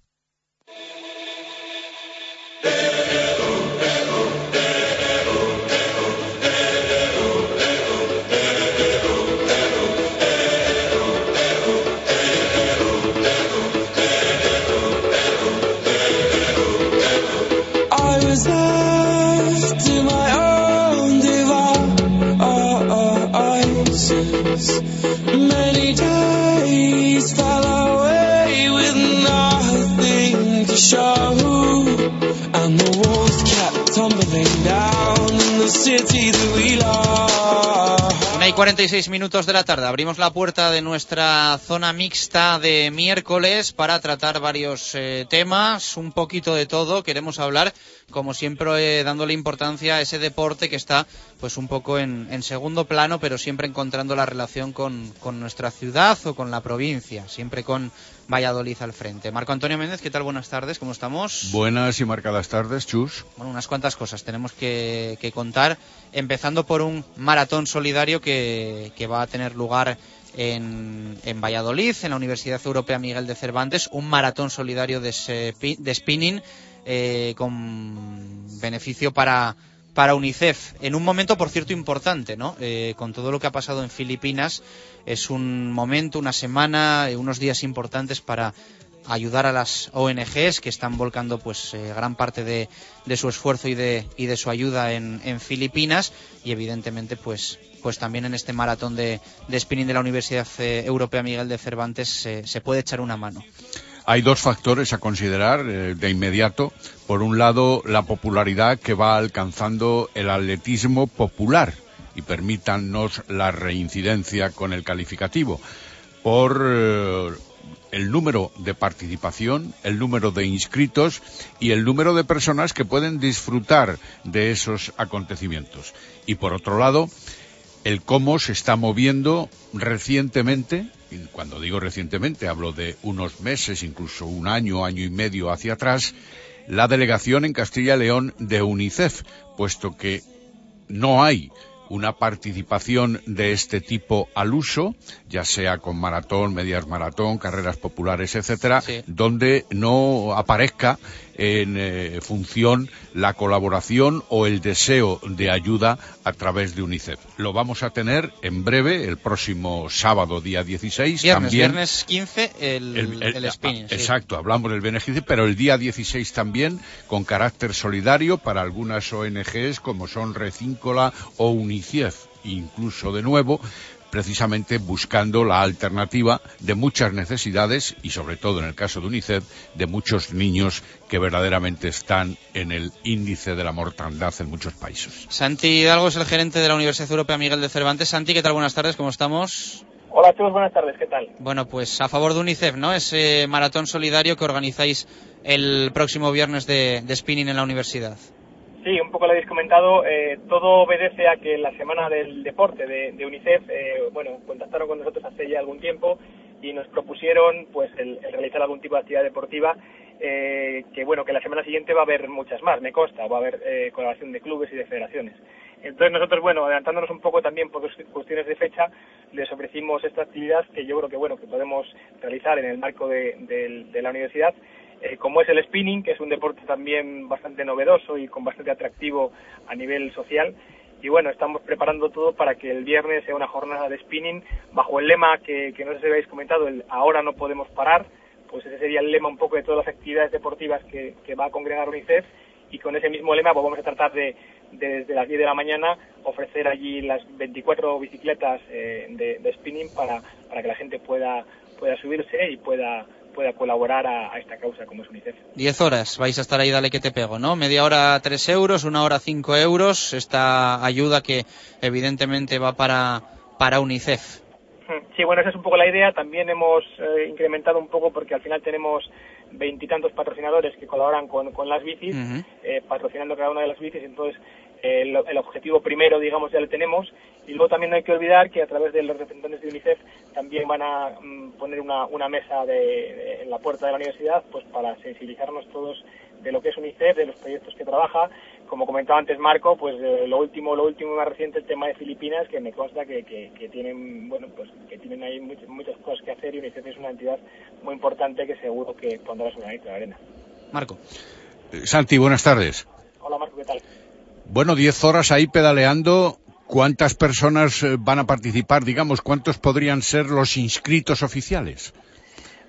46 minutos de la tarde. Abrimos la puerta de nuestra zona mixta de miércoles para tratar varios eh, temas, un poquito de todo. Queremos hablar, como siempre, eh, dándole importancia a ese deporte que está, pues, un poco en, segundo plano, pero siempre encontrando la relación con, con nuestra ciudad o con la provincia, siempre con Valladolid al frente. Marco Antonio Méndez, ¿qué tal? Buenas tardes, ¿cómo estamos? Buenas y marcadas tardes, Chus. Bueno, unas cuantas cosas tenemos que, que contar, empezando por un maratón solidario que, que va a tener lugar en, en, Valladolid, en la Universidad Europea Miguel de Cervantes, un maratón solidario de spinning eh, con beneficio para, para UNICEF. En un momento, por cierto, importante, ¿no? Eh, con todo lo que ha pasado en Filipinas, es un momento, una semana, eh, unos días importantes para ayudar a las ONGs que están volcando pues eh, gran parte de, su esfuerzo y de, y de su ayuda en, en, Filipinas y evidentemente pues pues también en este maratón de, spinning de la Universidad eh, Europea Miguel de Cervantes se puede echar una mano. Hay dos factores a considerar de inmediato. Por un lado, la popularidad que va alcanzando el atletismo popular y permítanos la reincidencia con el calificativo. Por eh, el número de participación, el número de inscritos y el número de personas que pueden disfrutar de esos acontecimientos. Y por otro lado, el cómo se está moviendo recientemente, y cuando digo recientemente hablo de unos meses, incluso un año, año y medio hacia atrás, la delegación en Castilla y León de UNICEF, puesto que no hay una participación de este tipo al uso, ya sea con maratón, medias maratón, carreras populares, etcétera, sí. donde no aparezca en eh, función la colaboración o el deseo de ayuda a través de UNICEF. Lo vamos a tener en breve, el próximo sábado, día 16. Viernes, también, viernes 15, el, el, el, el spinning. Sí. Exacto, hablamos del 15, pero el día 16 también con carácter solidario para algunas ONGs como son Recíncola o UNICEF, incluso de nuevo precisamente buscando la alternativa de muchas necesidades y sobre todo en el caso de UNICEF de muchos niños que verdaderamente están en el índice de la mortandad en muchos países. Santi Hidalgo es el gerente de la Universidad Europea Miguel de Cervantes. Santi, ¿qué tal? Buenas tardes, ¿cómo estamos? Hola chicos, buenas tardes, ¿qué tal? Bueno, pues a favor de UNICEF, ¿no? Ese maratón solidario que organizáis el próximo viernes de, de spinning en la universidad. Sí, un poco lo habéis comentado. Eh, todo obedece a que la semana del deporte de, UNICEF, eh, bueno, contactaron con nosotros hace ya algún tiempo y nos propusieron, pues, el, el realizar algún tipo de actividad deportiva. Eh, que bueno, que la semana siguiente va a haber muchas más, me consta, va a haber eh, colaboración de clubes y de federaciones. Entonces nosotros, bueno, adelantándonos un poco también por cuestiones de fecha, les ofrecimos esta actividad que yo creo que bueno que podemos realizar en el marco de la universidad eh, como es el spinning, que es un deporte también bastante novedoso y con bastante atractivo a nivel social. Y bueno, estamos preparando todo para que el viernes sea una jornada de spinning bajo el lema que, que no sé si habéis comentado, el ahora no podemos parar, pues ese sería el lema un poco de todas las actividades deportivas que, que va a congregar UNICEF y con ese mismo lema pues vamos a tratar de, de desde las 10 de la mañana ofrecer allí las 24 bicicletas eh, de, de spinning para, para que la gente pueda, pueda subirse y pueda pueda colaborar a, a, esta causa como es UNICEF. Diez horas vais a estar ahí, dale que te pego, ¿no? Media hora tres euros, una hora cinco euros, esta ayuda que evidentemente va para, para UNICEF. Sí, bueno, esa es un poco la idea. También hemos eh, incrementado un poco porque al final tenemos veintitantos patrocinadores que colaboran con, con las bicis, uh -huh. eh, patrocinando cada una de las bicis. Entonces, el, el, objetivo primero, digamos, ya lo tenemos. Y luego también no hay que olvidar que a través de los representantes de UNICEF también van a mm, poner una, una mesa de, de, en la puerta de la universidad pues para sensibilizarnos todos de lo que es UNICEF, de los proyectos que trabaja. Como comentaba antes Marco, pues eh, lo último, lo último más reciente, el tema de Filipinas, que me consta que, que, que tienen, bueno, pues que tienen ahí muchas, muchas cosas que hacer y UNICEF es una entidad muy importante que seguro que pondrá su granito de arena. Marco. Eh, Santi, buenas tardes. Hola Marco, ¿qué tal? Bueno, 10 horas ahí pedaleando. ¿Cuántas personas eh, van a participar? Digamos, ¿cuántos podrían ser los inscritos oficiales?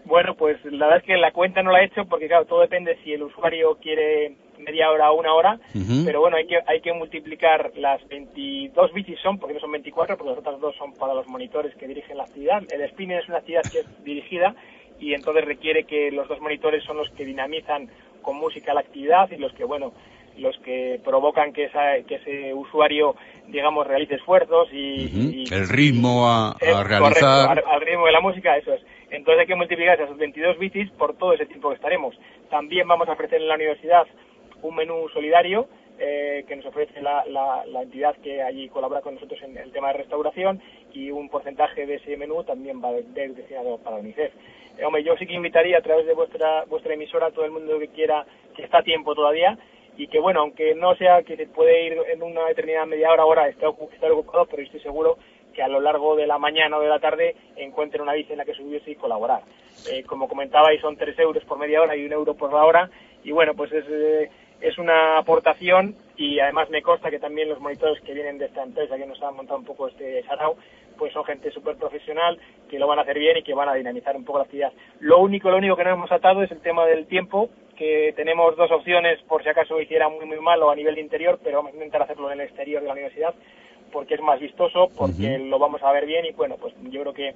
Bueno, pues la verdad es que la cuenta no la he hecho porque, claro, todo depende si el usuario quiere media hora o una hora, uh -huh. pero bueno, hay que, hay que multiplicar las 22 bicis son, porque no son 24, porque las otras dos son para los monitores que dirigen la actividad. El spinning es una actividad que es dirigida y entonces requiere que los dos monitores son los que dinamizan con música la actividad y los que, bueno, los que provocan que, esa, que ese usuario, digamos, realice esfuerzos y... Uh -huh. y el ritmo a, a eh, realizar... Correcto, al, al, ritmo de la música, eso es. Entonces hay que multiplicar esas 22 bicis por todo ese tiempo que estaremos. También vamos a ofrecer en la universidad un menú solidario eh, que nos ofrece la, la, la, entidad que allí colabora con nosotros en el tema de restauración y un porcentaje de ese menú también va a ir destinado para UNICEF. Eh, hombre, yo sí que invitaría a través de vuestra, vuestra emisora a todo el mundo que quiera, que está a tiempo todavía, y que bueno, aunque no sea que se puede ir en una determinada media hora, hora estar ocupado, pero estoy seguro que a lo largo de la mañana o de la tarde encuentren una bici en la que subirse y colaborar. Eh, como comentabais, son tres euros por media hora y un euro por la hora, y bueno, pues es, eh, es una aportación y además me consta que también los monitores que vienen de esta empresa que nos han montado un poco este sarao, pues son gente súper profesional que lo van a hacer bien y que van a dinamizar un poco la actividad. Lo único, lo único que no hemos atado es el tema del tiempo, que tenemos dos opciones por si acaso hiciera muy muy mal o a nivel de interior, pero vamos a intentar hacerlo en el exterior de la universidad porque es más vistoso, porque lo vamos a ver bien y bueno, pues yo creo que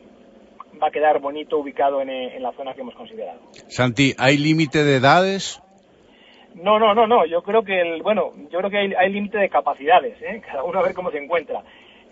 va a quedar bonito ubicado en, en la zona que hemos considerado. Santi, ¿hay límite de edades? No, no, no, no. Yo creo que el, bueno, yo creo que hay, hay límite de capacidades, ¿eh? cada uno a ver cómo se encuentra.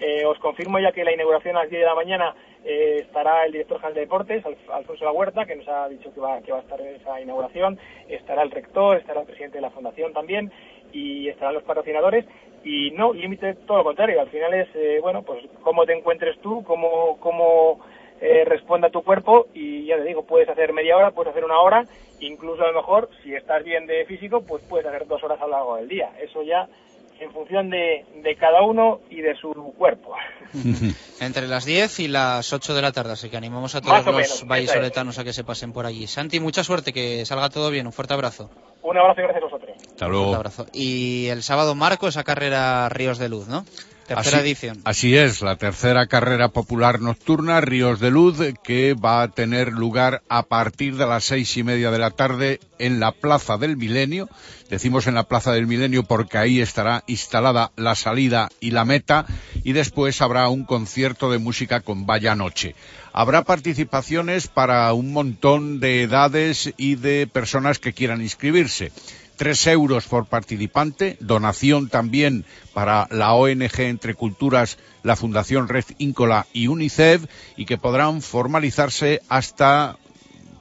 Eh, os confirmo ya que la inauguración a las 10 de la mañana eh, estará el director general de deportes, Alfonso La Huerta, que nos ha dicho que va, que va a estar en esa inauguración. Estará el rector, estará el presidente de la fundación también y estarán los patrocinadores. Y no, límite todo lo contrario. Al final es, eh, bueno, pues cómo te encuentres tú, cómo, cómo eh, responda tu cuerpo y ya te digo, puedes hacer media hora, puedes hacer una hora, incluso a lo mejor, si estás bien de físico, pues puedes hacer dos horas a lo largo del día. Eso ya en función de, de cada uno y de su cuerpo. Entre las 10 y las 8 de la tarde, así que animamos a todos los vallisoletanos a que se pasen por allí. Santi, mucha suerte, que salga todo bien. Un fuerte abrazo. Un abrazo y gracias a vosotros. Hasta luego. Un abrazo. Y el sábado marco esa carrera Ríos de Luz, ¿no? Tercera así, edición. Así es, la tercera carrera popular nocturna, Ríos de Luz, que va a tener lugar a partir de las seis y media de la tarde en la Plaza del Milenio. Decimos en la Plaza del Milenio porque ahí estará instalada la salida y la meta y después habrá un concierto de música con Vaya Noche. Habrá participaciones para un montón de edades y de personas que quieran inscribirse. Tres euros por participante, donación también para la ONG Entre Culturas, la Fundación Red Íncola y UNICEF, y que podrán formalizarse hasta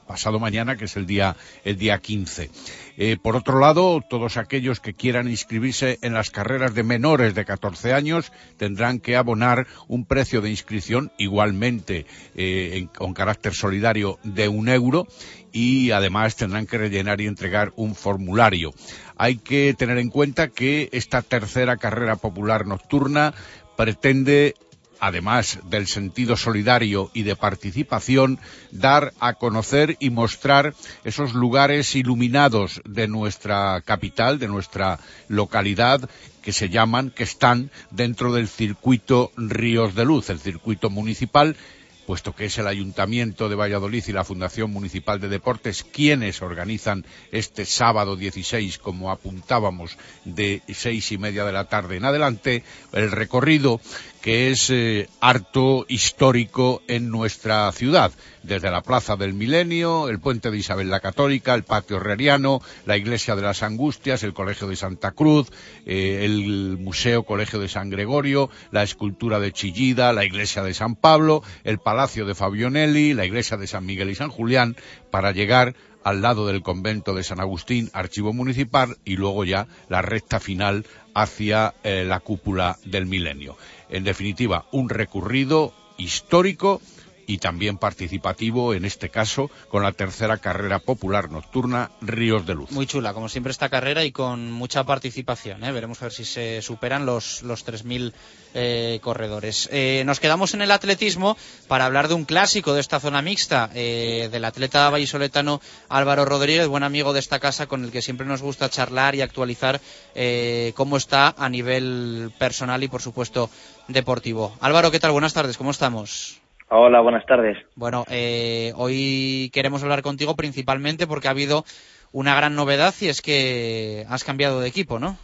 pasado mañana, que es el día, el día 15. Eh, por otro lado, todos aquellos que quieran inscribirse en las carreras de menores de 14 años tendrán que abonar un precio de inscripción igualmente eh, con carácter solidario de un euro y además tendrán que rellenar y entregar un formulario. Hay que tener en cuenta que esta tercera carrera popular nocturna pretende además del sentido solidario y de participación, dar a conocer y mostrar esos lugares iluminados de nuestra capital, de nuestra localidad, que se llaman, que están dentro del circuito Ríos de Luz, el circuito municipal, puesto que es el Ayuntamiento de Valladolid y la Fundación Municipal de Deportes quienes organizan este sábado 16, como apuntábamos, de seis y media de la tarde en adelante, el recorrido que es eh, harto histórico en nuestra ciudad, desde la Plaza del Milenio, el Puente de Isabel la Católica, el Patio Herreriano, la Iglesia de las Angustias, el Colegio de Santa Cruz, eh, el Museo Colegio de San Gregorio, la escultura de Chillida, la Iglesia de San Pablo, el Palacio de Fabionelli, la Iglesia de San Miguel y San Julián, para llegar al lado del convento de San Agustín, archivo municipal, y luego ya la recta final hacia eh, la cúpula del milenio. En definitiva, un recurrido histórico y también participativo, en este caso, con la tercera carrera popular nocturna Ríos de Luz. Muy chula, como siempre, esta carrera y con mucha participación. ¿eh? Veremos a ver si se superan los, los 3.000 eh, corredores. Eh, nos quedamos en el atletismo para hablar de un clásico de esta zona mixta, eh, del atleta vallisoletano Álvaro Rodríguez, buen amigo de esta casa con el que siempre nos gusta charlar y actualizar eh, cómo está a nivel personal y, por supuesto, deportivo. Álvaro, ¿qué tal? Buenas tardes, ¿cómo estamos? Hola, buenas tardes. Bueno, eh, hoy queremos hablar contigo principalmente porque ha habido una gran novedad y es que has cambiado de equipo, ¿no?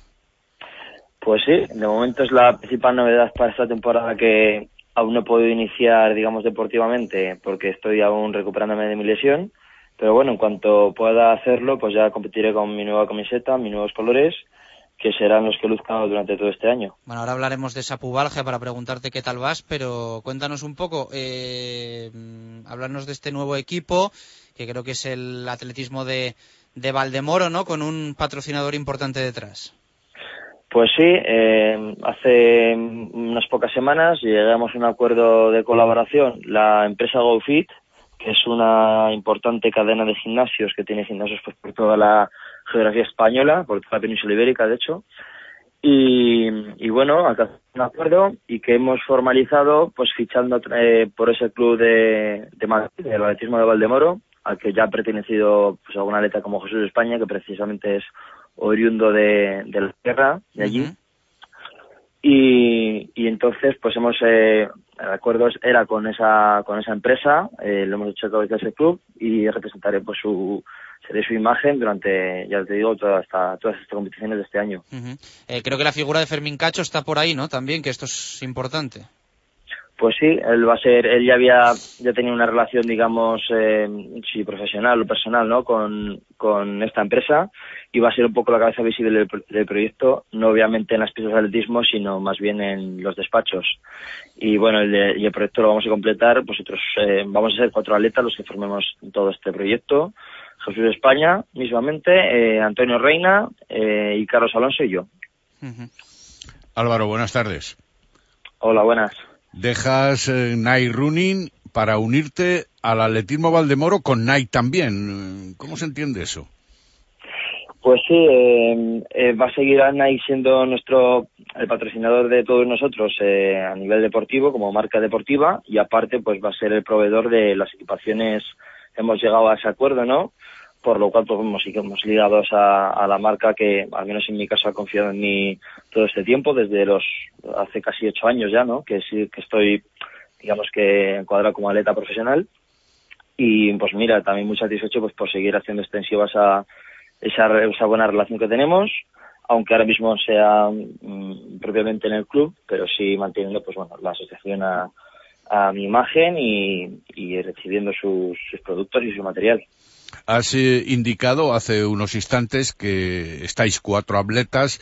Pues sí, de momento es la principal novedad para esta temporada que aún no he podido iniciar, digamos, deportivamente porque estoy aún recuperándome de mi lesión. Pero bueno, en cuanto pueda hacerlo, pues ya competiré con mi nueva camiseta, mis nuevos colores que serán los que luzcan durante todo este año. Bueno, ahora hablaremos de esa pubalgia para preguntarte qué tal vas, pero cuéntanos un poco, eh, háblanos de este nuevo equipo, que creo que es el atletismo de, de Valdemoro, ¿no? Con un patrocinador importante detrás. Pues sí, eh, hace unas pocas semanas llegamos a un acuerdo de colaboración. La empresa GoFit, que es una importante cadena de gimnasios que tiene gimnasios pues, por toda la geografía española, por toda la península ibérica, de hecho. Y, y bueno, acá un acuerdo y que hemos formalizado pues fichando eh, por ese club de, de Madrid, del atletismo de Valdemoro, al que ya ha pertenecido pues alguna atleta como Jesús de España, que precisamente es oriundo de, de la tierra, de allí. Y, y entonces pues hemos eh, el acuerdo era con esa con esa empresa, eh, lo hemos hecho a través de ese club y representaré pues su seré su imagen durante, ya te digo, toda esta- todas estas competiciones de este año. Eh, creo que la figura de Fermín Cacho está por ahí, ¿no? También, que esto es importante. Pues sí, él va a ser, él ya había, ya tenía una relación, digamos, eh, sí, profesional o personal, ¿no? Con, con esta empresa y va a ser un poco la cabeza visible del, del proyecto, no obviamente en las pistas de atletismo, sino más bien en los despachos. Y bueno, el, de- y el proyecto lo vamos a completar, pues otros, eh, vamos a ser cuatro atletas los que formemos todo este proyecto. Jesús España, mismamente, eh, Antonio Reina eh, y Carlos Alonso y yo. Álvaro, buenas tardes. Hola, buenas. Dejas eh, Night Running para unirte al atletismo Valdemoro con Night también. ¿Cómo se entiende eso? Pues sí, eh, eh, va a seguir Nike siendo nuestro el patrocinador de todos nosotros eh, a nivel deportivo como marca deportiva y aparte pues va a ser el proveedor de las equipaciones. Hemos llegado a ese acuerdo, ¿no? Por lo cual pues hemos, hemos ligado a, a la marca que al menos en mi caso ha confiado en mí todo este tiempo desde los hace casi ocho años ya, ¿no? Que que estoy digamos que encuadrado como atleta profesional y pues mira también muy satisfecho pues por seguir haciendo extensivas a esa, esa buena relación que tenemos, aunque ahora mismo sea mm, propiamente en el club, pero sí manteniendo pues bueno la asociación a, a mi imagen y, recibiendo sus, sus productos y su material. Has eh, indicado hace unos instantes que estáis cuatro atletas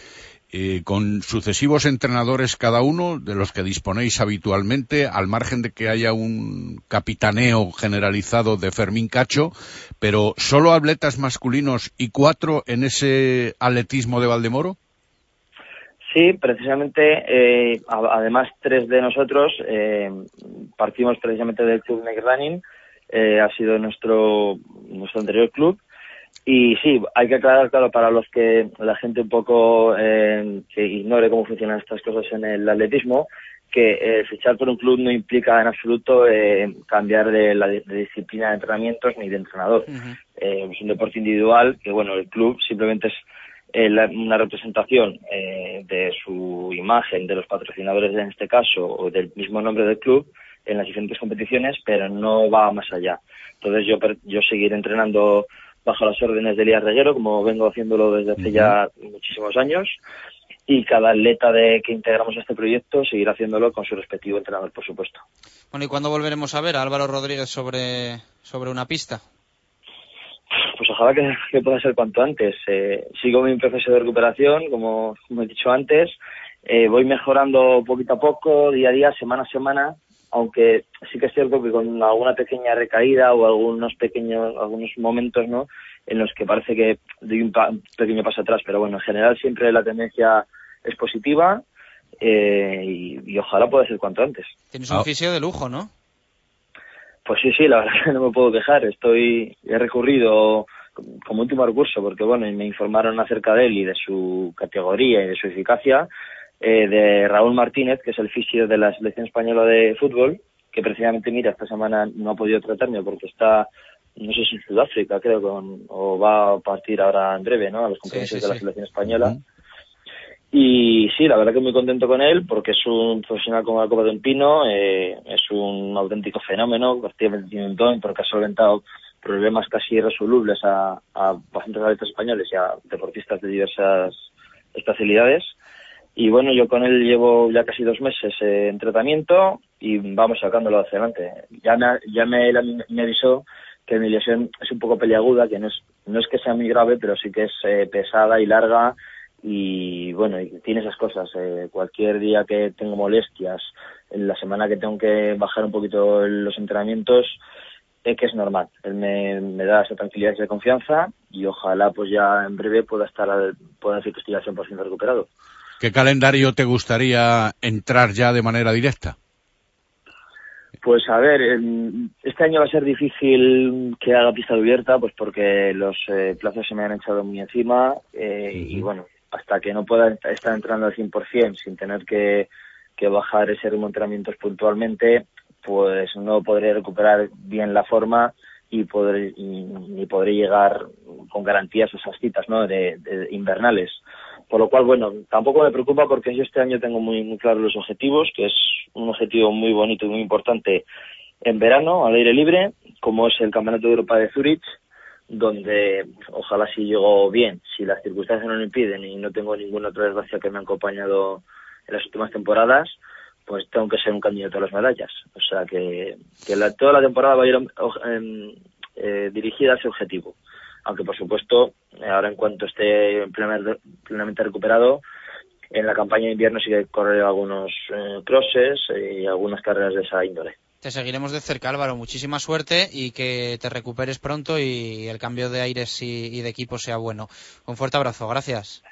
eh, con sucesivos entrenadores cada uno de los que disponéis habitualmente, al margen de que haya un capitaneo generalizado de Fermín Cacho, pero solo atletas masculinos y cuatro en ese atletismo de Valdemoro. Sí, precisamente, eh, además tres de nosotros eh, partimos precisamente del club Neck Running, eh, ha sido nuestro, nuestro anterior club. Y sí, hay que aclarar, claro, para los que la gente un poco eh, que ignore cómo funcionan estas cosas en el atletismo, que eh, fichar por un club no implica en absoluto cambiar de la de disciplina de entrenamientos ni de entrenador. Es un deporte individual que, bueno, el club simplemente es una representación eh, de su imagen, de los patrocinadores en este caso, o del mismo nombre del club en las diferentes competiciones, pero no va más allá. Entonces yo, yo seguiré entrenando bajo las órdenes de Elías Reguero, como vengo haciéndolo desde hace ya muchísimos años, y cada atleta de que integramos este proyecto seguirá haciéndolo con su respectivo entrenador, por supuesto. Bueno, ¿y cuándo volveremos a ver a Álvaro Rodríguez sobre, sobre una pista? Pues ojalá que, que pueda ser cuanto antes. Eh, sigo mi proceso de recuperación, como, como he dicho antes. Eh, voy mejorando poquito a poco, día a día, semana a semana, aunque sí que es cierto que con alguna pequeña recaída o algunos pequeños, algunos momentos, ¿no? En los que parece que doy un, pa- un pequeño paso atrás, pero bueno, en general siempre la tendencia es positiva eh, y, y ojalá pueda ser cuanto antes. Tienes un fisio de lujo, ¿no? Pues sí, sí, la verdad que no me puedo quejar. Estoy, he recurrido como último recurso, porque bueno, me informaron acerca de él y de su categoría y de su eficacia, eh, de Raúl Martínez, que es el fisio de la selección española de fútbol, que precisamente, mira, esta semana no ha podido tratarme porque está, no sé si en Sudáfrica, creo, con, o va a partir ahora en breve, ¿no? A los compromisos sí, de la sí. selección española. Y sí, la verdad que muy contento con él porque es un profesional como la Copa de un Pino, eh, es un auténtico fenómeno, prácticamente tiene un don porque ha solventado problemas casi irresolubles a, a bastantes atletas españoles y a deportistas de diversas especialidades. Y bueno, yo con él llevo ya casi dos meses en tratamiento y vamos sacándolo hacia adelante. Ya me, ya me, me avisó que mi lesión es un poco peliaguda, que no es, no es que sea muy grave, pero sí que es eh, pesada y larga y bueno, y tiene esas cosas. eh, cualquier día que tengo molestias, en la semana que tengo que bajar un poquito los entrenamientos, eh, que es normal. Él me, me da esa tranquilidad y esa confianza y ojalá pues ya en breve pueda estar, al- pueda decir que estoy al 100% recuperado. ¿Qué calendario te gustaría entrar ya de manera directa? Pues a ver, este año va a ser difícil que haga pista abierta, pues porque los eh, plazos se me han echado muy encima eh, y bueno, hasta que no pueda est- estar entrando al 100% sin tener que, bajar ese ritmo de puntualmente, pues no podré recuperar bien la forma y podré, y- podré llegar con garantías a esas citas ¿no? de, de invernales. por lo cual, bueno, tampoco me preocupa porque yo este año tengo muy, muy claros los objetivos, que es un objetivo muy bonito y muy importante en verano, al aire libre, como es el Campeonato de Europa de Zurich, donde ojalá si llego bien, si las circunstancias no lo impiden y no tengo ninguna otra desgracia que me ha acompañado en las últimas temporadas, pues tengo que ser un candidato a las medallas. O sea que, que la, toda la temporada va a ir em, eh, dirigida a ese objetivo. Aunque por supuesto, ahora en cuanto esté plenamente recuperado, en la campaña de invierno sí que correré algunos eh, crosses y algunas carreras de esa índole. Te seguiremos de cerca, Álvaro. Muchísima suerte y que te recuperes pronto y el cambio de aires y, de equipo sea bueno. Un fuerte abrazo. Gracias.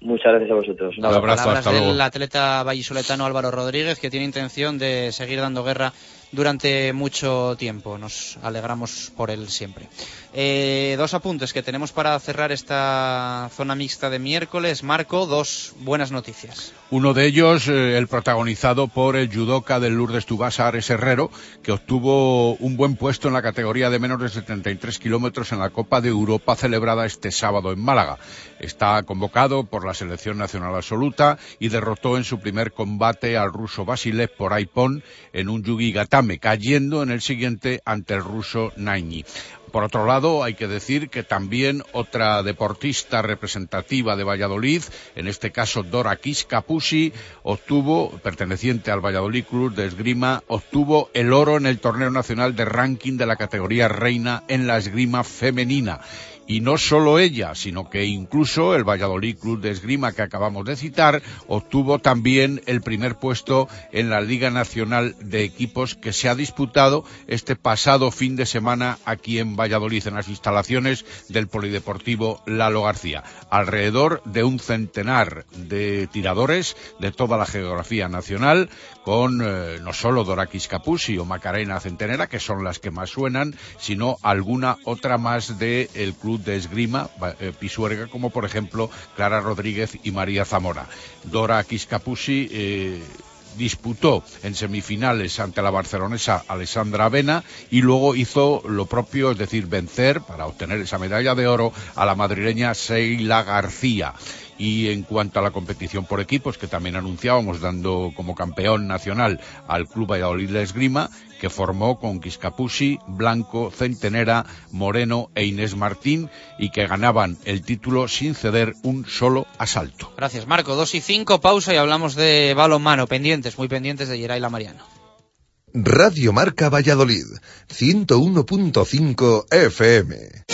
Muchas gracias a vosotros. Un abrazo. Palabras del atleta vallisoletano Álvaro Rodríguez, que tiene intención de seguir dando guerra durante mucho tiempo. Nos alegramos por él siempre. Eh, dos apuntes que tenemos para cerrar esta zona mixta de miércoles. Marco, dos buenas noticias. Uno de ellos, eh, el protagonizado por el judoka del Lourdes Tubasa, Ares Herrero, que obtuvo un buen puesto en la categoría de menos de 73 kilómetros en la Copa de Europa celebrada este sábado en Málaga. Está convocado por la selección nacional absoluta y derrotó en su primer combate al ruso Basilev por Aipon en un Yugi Cayendo en el siguiente ante el ruso Naini. Por otro lado, hay que decir que también otra deportista representativa de Valladolid, en este caso Dora Capusi, obtuvo, perteneciente al Valladolid Club de Esgrima, obtuvo el oro en el torneo nacional de ranking de la categoría reina en la esgrima femenina y no solo ella, sino que incluso el Valladolid Club de Esgrima que acabamos de citar obtuvo también el primer puesto en la Liga Nacional de Equipos que se ha disputado este pasado fin de semana aquí en Valladolid, en las instalaciones del Polideportivo Lalo García. Alrededor de un centenar de tiradores de toda la geografía nacional, con eh, no solo Dorakis Capusi o Macarena Centenera, que son las que más suenan, sino alguna otra más del club de esgrima eh, pisuerga, como por ejemplo Clara Rodríguez y María Zamora. Dora Quiscapusi eh, disputó en semifinales ante la barcelonesa Alessandra Avena y luego hizo lo propio, es decir, vencer para obtener esa medalla de oro a la madrileña Seila García. Y en cuanto a la competición por equipos, que también anunciábamos dando como campeón nacional al Club Valladolid de Esgrima, que formó con Quiscapusi, Blanco, Centenera, Moreno e Inés Martín y que ganaban el título sin ceder un solo asalto. Gracias, Marco. Dos y cinco, pausa y hablamos de balonmano. Pendientes, muy pendientes de Geray Mariano. Radio Marca Valladolid, 101.5 FM.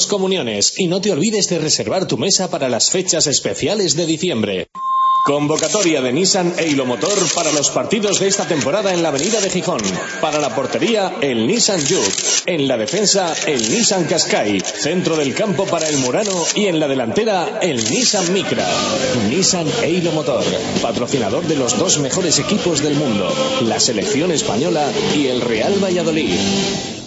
comuniones y no te olvides de reservar tu mesa para las fechas especiales de diciembre. Convocatoria de Nissan e Motor para los partidos de esta temporada en la Avenida de Gijón. Para la portería, el Nissan Juke. En la defensa, el Nissan Qashqai. Centro del campo para el Murano y en la delantera, el Nissan Micra. Nissan e Motor, patrocinador de los dos mejores equipos del mundo, la selección española y el Real Valladolid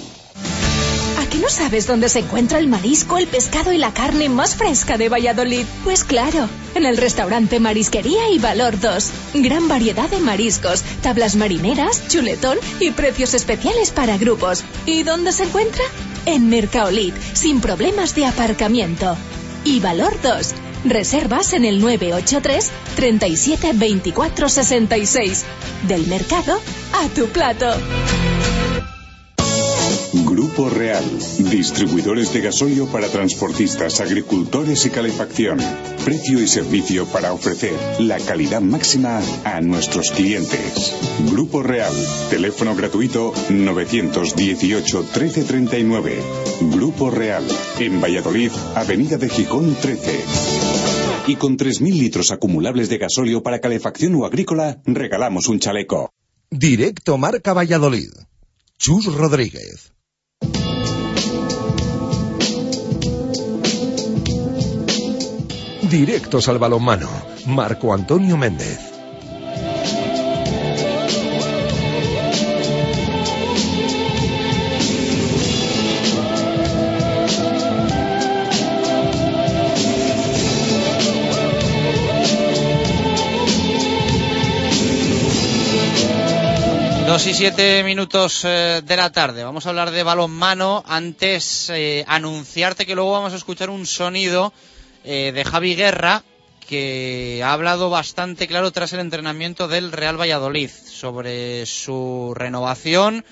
no sabes dónde se encuentra el marisco, el pescado y la carne más fresca de Valladolid? Pues claro, en el restaurante Marisquería y Valor 2. Gran variedad de mariscos, tablas marineras, chuletón y precios especiales para grupos. ¿Y dónde se encuentra? En Mercaolit, sin problemas de aparcamiento. Y Valor 2. Reservas en el 983 37 24 66. Del mercado a tu plato. Grupo Real, distribuidores de gasolio para transportistas, agricultores y calefacción. Precio y servicio para ofrecer la calidad máxima a nuestros clientes. Grupo Real, teléfono gratuito 918 1339. Grupo Real, en Valladolid, Avenida de Gijón 13. Y con 3.000 litros acumulables de gasolio para calefacción o agrícola, regalamos un chaleco. Directo Marca Valladolid. Chus Rodríguez. Directos al balonmano. Marco Antonio Méndez. Dos y siete minutos eh, de la tarde. Vamos a hablar de balonmano. Antes, eh, anunciarte que luego vamos a escuchar un sonido eh, de Javi Guerra que ha hablado bastante claro tras el entrenamiento del Real Valladolid sobre su renovación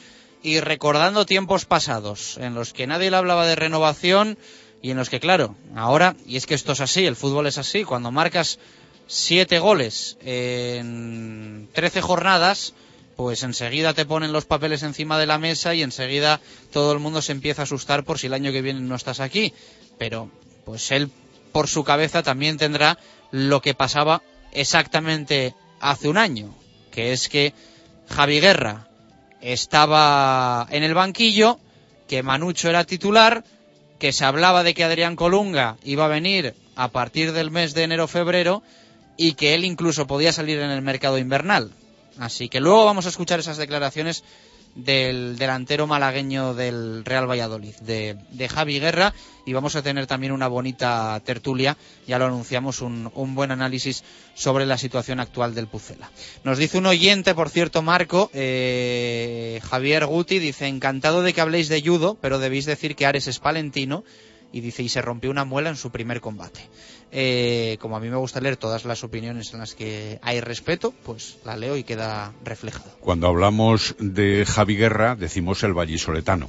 y recordando tiempos pasados en los que nadie le hablaba de renovación y en los que, claro, ahora, y es que esto es así, el fútbol es así, cuando marcas siete goles en trece jornadas, pues enseguida te ponen los papeles encima de la mesa y enseguida todo el mundo se empieza a asustar por si el año que viene no estás aquí. Pero, pues él por su cabeza también tendrá lo que pasaba exactamente hace un año, que es que Javi Guerra estaba en el banquillo, que Manucho era titular, que se hablaba de que Adrián Colunga iba a venir a partir del mes de enero-febrero y que él incluso podía salir en el mercado invernal. Así que luego vamos a escuchar esas declaraciones del delantero malagueño del Real Valladolid, de, de, Javi Guerra, y vamos a tener también una bonita tertulia, ya lo anunciamos, un, un, buen análisis sobre la situación actual del Pucela. Nos dice un oyente, por cierto, Marco, eh, Javier Guti, dice, encantado de que habléis de judo, pero debéis decir que Ares es palentino, y dice, y se rompió una muela en su primer combate. Eh, como a mí me gusta leer todas las opiniones en las que hay respeto, pues la leo y queda reflejado. Cuando hablamos de Javi Guerra, decimos el vallisoletano.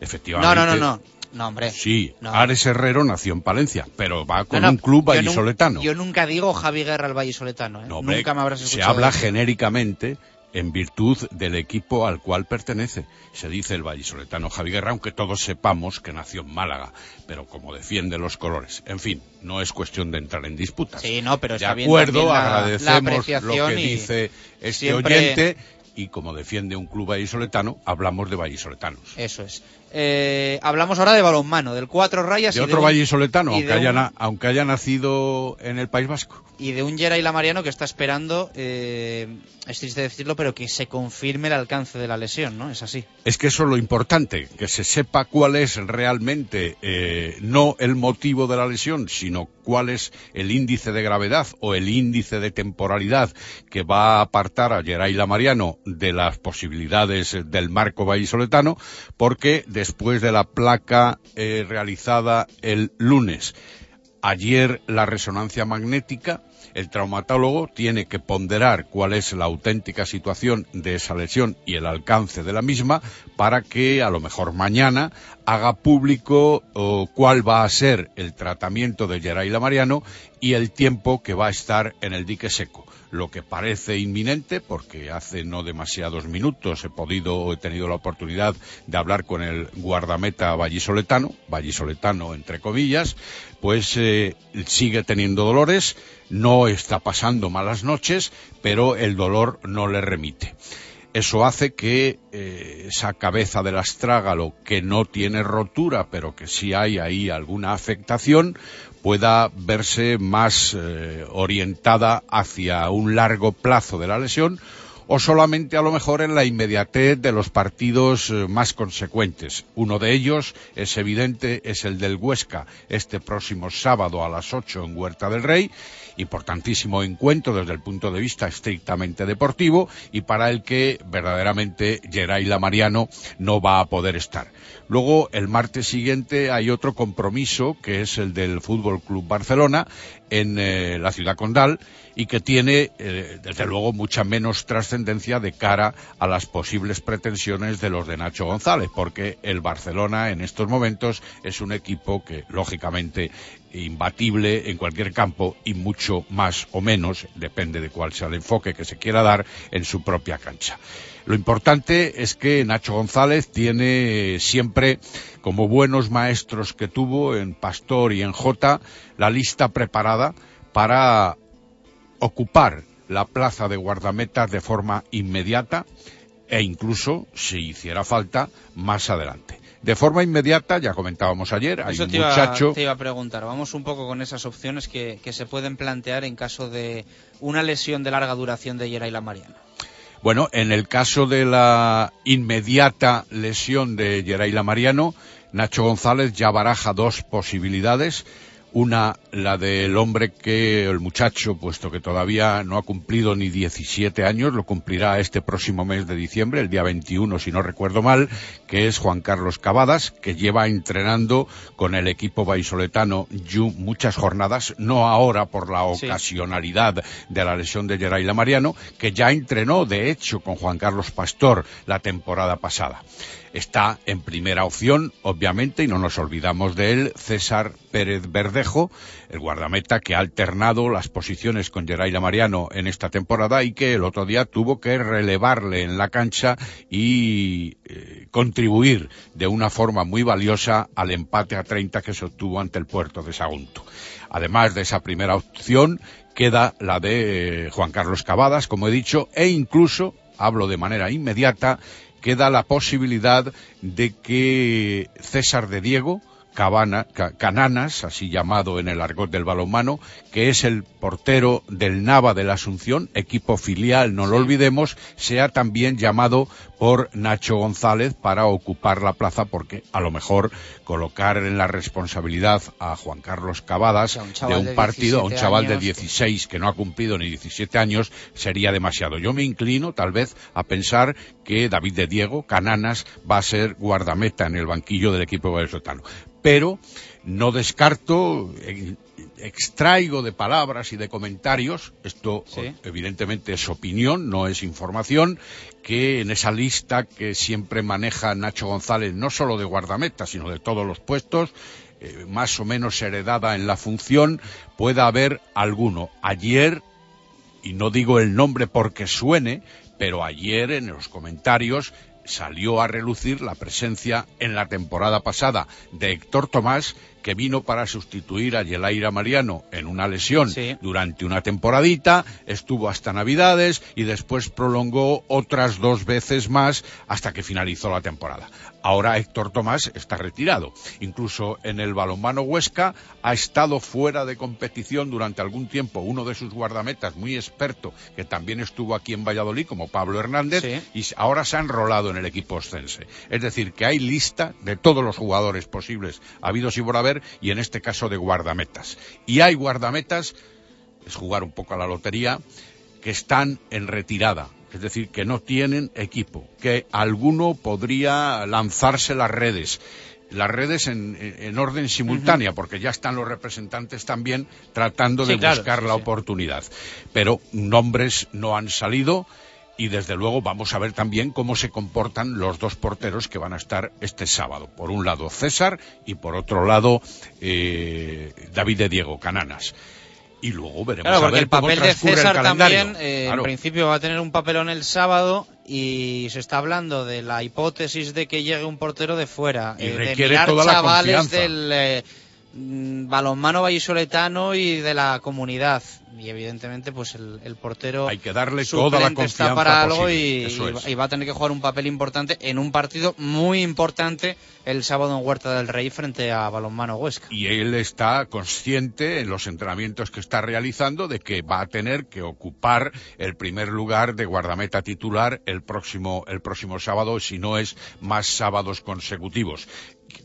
Efectivamente. No, no, no, no. No, hombre. Sí, no. Ares Herrero nació en Palencia, pero va con no, no, un club vallisoletano. Yo, nunca digo Javi Guerra el vallisoletano. ¿eh? Hombre, nunca me habrás escuchado. Se habla genéricamente en virtud del equipo al cual pertenece. Se dice el vallisoletano Javi Guerra, aunque todos sepamos que nació en Málaga, pero como defiende los colores. En fin, no es cuestión de entrar en disputas. Sí, no, pero de está bien acuerdo, la- agradecemos la lo que dice este siempre- oyente y como defiende un club vallisoletano, hablamos de vallisoletanos. Eso es. Eh, hablamos ahora de balonmano, del cuatro rayas De y otro un- vallisoletano, y aunque de haya, un- aunque haya nacido en el País Vasco. y de un Geray Lamariano que está esperando, eh, es triste decirlo, pero que se confirme el alcance de la lesión, ¿no? Es así. Es que eso es lo importante, que se sepa cuál es realmente eh, no el motivo de la lesión, sino cuál es el índice de gravedad o el índice de temporalidad que va a apartar a Geray Lamariano de las posibilidades del marco vallisoletano, porque después de la placa eh, realizada el lunes, ayer la resonancia magnética, el traumatólogo tiene que ponderar cuál es la auténtica situación de esa lesión y el alcance de la misma para que a lo mejor mañana haga público cuál va a ser el tratamiento de Geray Lamariano y el tiempo que va a estar en el dique seco lo que parece inminente, porque hace no demasiados minutos he podido, he tenido la oportunidad de hablar con el guardameta vallisoletano, vallisoletano entre comillas, pues eh, sigue teniendo dolores, no está pasando malas noches, pero el dolor no le remite. Eso hace que eh, esa cabeza del astrágalo, que no tiene rotura, pero que sí hay ahí alguna afectación, pueda verse más eh, orientada hacia un largo plazo de la lesión o solamente a lo mejor en la inmediatez de los partidos eh, más consecuentes. Uno de ellos es evidente, es el del Huesca, este próximo sábado a las 8 en Huerta del Rey, importantísimo encuentro desde el punto de vista estrictamente deportivo y para el que verdaderamente Geray Lamariano no va a poder estar. Luego, el martes siguiente hay otro compromiso que es el del Fútbol Club Barcelona en eh, la ciudad condal y que tiene, eh, desde luego, mucha menos trascendencia de cara a las posibles pretensiones de los de Nacho González, porque el Barcelona en estos momentos es un equipo que, lógicamente, imbatible en cualquier campo y mucho más o menos, depende de cuál sea el enfoque que se quiera dar, en su propia cancha. Lo importante es que Nacho González tiene siempre, como buenos maestros que tuvo en Pastor y en Jota, la lista preparada para ocupar la plaza de guardametas de forma inmediata e incluso, si hiciera falta, más adelante. De forma inmediata, ya comentábamos ayer, hay Eso un te iba, muchacho. te iba a preguntar. Vamos un poco con esas opciones que, que se pueden plantear en caso de una lesión de larga duración de Yeraila Mariano. Bueno, en el caso de la inmediata lesión de Yeraila Mariano, Nacho González ya baraja dos posibilidades. Una, la del hombre que, el muchacho, puesto que todavía no ha cumplido ni 17 años, lo cumplirá este próximo mes de diciembre, el día 21, si no recuerdo mal, que es Juan Carlos Cavadas, que lleva entrenando con el equipo vallisoletano Yu muchas jornadas, no ahora por la Sí. ocasionalidad de la lesión de Yeraila Mariano, que ya entrenó, de hecho, con Juan Carlos Pastor la temporada pasada. Está en primera opción, obviamente, y no nos olvidamos de él, César Pérez Verdejo, el guardameta que ha alternado las posiciones con Yeraila Mariano en esta temporada y que el otro día tuvo que relevarle en la cancha y eh, contribuir de una forma muy valiosa al empate a 30 que se obtuvo ante el puerto de Sagunto. Además de esa primera opción, queda la de Juan Carlos Cavadas, como he dicho, e incluso, hablo de manera inmediata, queda la posibilidad de que César de Diego, Cabana, Cananas, así llamado en el argot del balonmano, que es el portero del Nava de la Asunción, equipo filial, no lo olvidemos, sea también llamado por Nacho González para ocupar la plaza, porque a lo mejor colocar en la responsabilidad a Juan Carlos Cavadas un de un de partido, a un 17 chaval de años. 16 que no ha cumplido ni 17 años, sería demasiado. Yo me inclino, tal vez, a pensar que David de Diego, Cananas, va a ser guardameta en el banquillo del equipo vallisoletano. Pero no descarto, eh, extraigo de palabras y de comentarios, esto Sí. evidentemente es opinión, no es información, que en esa lista que siempre maneja Nacho González, no solo de guardameta, sino de todos los puestos, eh, más o menos heredada en la función, pueda haber alguno. Ayer, y no digo el nombre porque suene, pero ayer en los comentarios salió a relucir la presencia en la temporada pasada de Héctor Tomás, que vino para sustituir a Yelaira Mariano en una lesión Sí. durante una temporadita, estuvo hasta Navidades y después prolongó otras dos veces más hasta que finalizó la temporada. Ahora Héctor Tomás está retirado. Incluso en el balonmano Huesca ha estado fuera de competición durante algún tiempo uno de sus guardametas muy experto, que también estuvo aquí en Valladolid, como Pablo Hernández, Sí. y ahora se ha enrolado en el equipo oscense. Es decir, que hay lista de todos los jugadores posibles habidos y por haber, y en este caso de guardametas. Y hay guardametas, es jugar un poco a la lotería, que están en retirada. Es decir, que no tienen equipo, que alguno podría lanzarse las redes. Las redes en, en orden simultánea, porque ya están los representantes también tratando de claro, buscar sí, la sí. oportunidad. Pero nombres no han salido y desde luego vamos a ver también cómo se comportan los dos porteros que van a estar este sábado. Por un lado César y por otro lado eh, David de Diego Cananas. Y luego veremos Claro, a porque ver el cómo papel de transcurre el César también, eh, Claro. en principio, va a tener un papelón el sábado y se está hablando de la hipótesis de que llegue un portero de fuera, Y eh, de requiere mirar toda la chavales confianza. del eh, mm, balonmano vallisoletano y de la comunidad. Y evidentemente, pues el, el portero Hay que darle toda la suplente está confianza para algo y, Eso y- es. y va a tener que jugar un papel importante en un partido muy importante el sábado en Huerta del Rey frente a Balonmano Huesca. y él está consciente en los entrenamientos que está realizando de que va a tener que ocupar el primer lugar de guardameta titular el próximo el próximo sábado si no es más sábados consecutivos.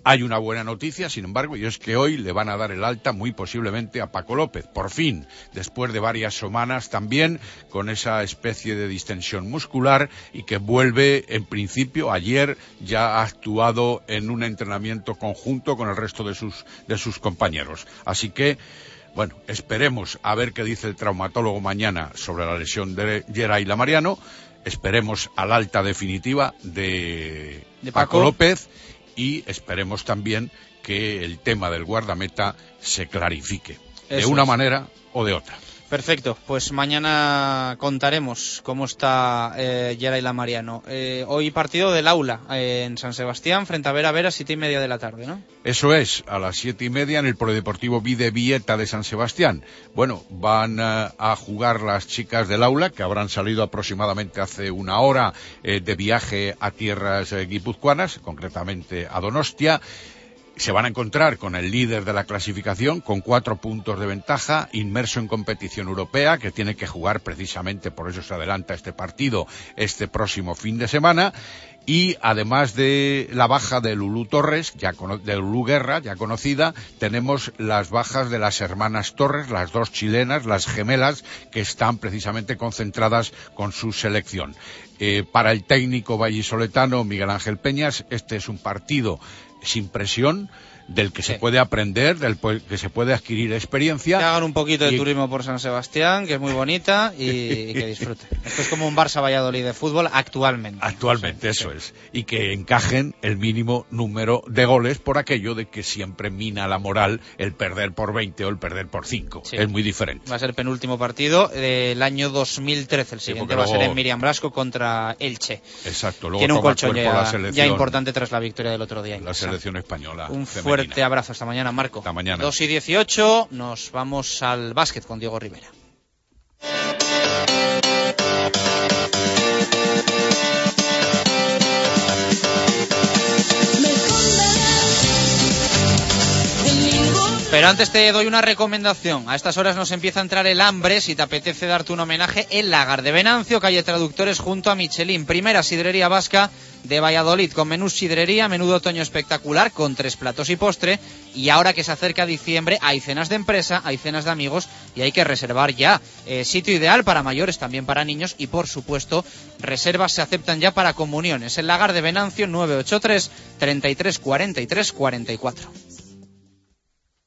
Hay una buena noticia, sin embargo, y es que hoy le van a dar el alta muy posiblemente a Paco López, por fin, después de varias semanas también con esa especie de distensión muscular y que vuelve, en principio, ayer ya ha actuado en un entrenamiento conjunto con el resto de sus, de sus compañeros. Así que, bueno, esperemos a ver qué dice el traumatólogo mañana sobre la lesión de Yeraila Mariano. Esperemos al alta definitiva de, De Paco Paco. López y esperemos también que el tema del guardameta se clarifique de una es. manera o de otra. Perfecto, pues mañana contaremos cómo está eh, Geray Lamariano. Eh, hoy partido del aula eh, en San Sebastián frente a Vera Vera, siete y media de la tarde, ¿no? Eso es, a las siete y media en el Polideportivo Vide Vieta de San Sebastián. Bueno, van eh, a jugar las chicas del aula, que habrán salido aproximadamente hace una hora de viaje a tierras guipuzcoanas, concretamente a Donostia se van a encontrar con el líder de la clasificación con cuatro puntos de ventaja, inmerso en competición europea, que tiene que jugar precisamente, por eso se adelanta este partido este próximo fin de semana. Y además de la baja de Lulú Torres, ya de Lulú Guerra, ya conocida, tenemos las bajas de las hermanas Torres, las dos chilenas, las gemelas, que están precisamente concentradas con su selección. Eh, para el técnico vallisoletano Miguel Ángel Peñas, este es un partido sin presión, del que se puede aprender, del que se puede adquirir experiencia. Que hagan un poquito de y... turismo por San Sebastián, que es muy bonita, y, y que disfruten. Esto es como un Barça Valladolid de fútbol actualmente. Actualmente, sí, eso sí. es. Y que encajen el mínimo número de goles por aquello de que siempre mina la moral el perder por 20 o el perder por 5. Sí. Es muy diferente. Va a ser penúltimo partido del año 2013. El siguiente va a ser en Miriam Blasco contra Elche. Exacto. Luego Tiene un colchón ya, ya importante tras la victoria del otro día. la selección española. Un. Fuerte abrazo. Hasta mañana, Marco. Hasta mañana. 2 y 18, nos vamos al básquet con Diego Rivera. Pero antes te doy una recomendación. A estas horas nos empieza a entrar el hambre. Si te apetece darte un homenaje, el Lagar de Venancio, calle Traductores, junto a Michelin. Primera sidrería vasca de Valladolid, con menú sidrería, menú de otoño espectacular, con tres platos y postre. Y ahora que se acerca diciembre, hay cenas de empresa, hay cenas de amigos y hay que reservar ya. Eh, sitio ideal para mayores, también para niños. Y por supuesto, reservas se aceptan ya para comuniones. El Lagar de Venancio, 983 33 43 44.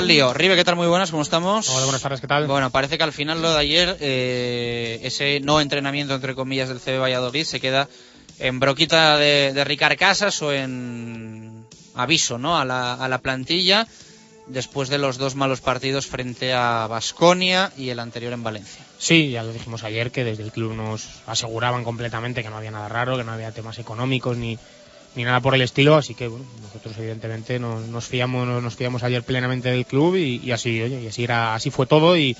Al lío. Ribe, ¿qué tal? Muy buenas, ¿cómo estamos? Hola, buenas tardes, ¿qué tal? Bueno, parece que al final lo de ayer, eh, ese no entrenamiento, entre comillas, del CB Valladolid se queda en broquita de, de Ricard Casas o en aviso, ¿no? A la, a la plantilla después de los dos malos partidos frente a Basconia y el anterior en Valencia. Sí, ya lo dijimos ayer que desde el club nos aseguraban completamente que no había nada raro, que no había temas económicos ni, ni nada por el estilo, así que bueno, nosotros evidentemente nos, nos fiamos nos, nos fiamos ayer plenamente del club y, así oye, y así era así fue todo y,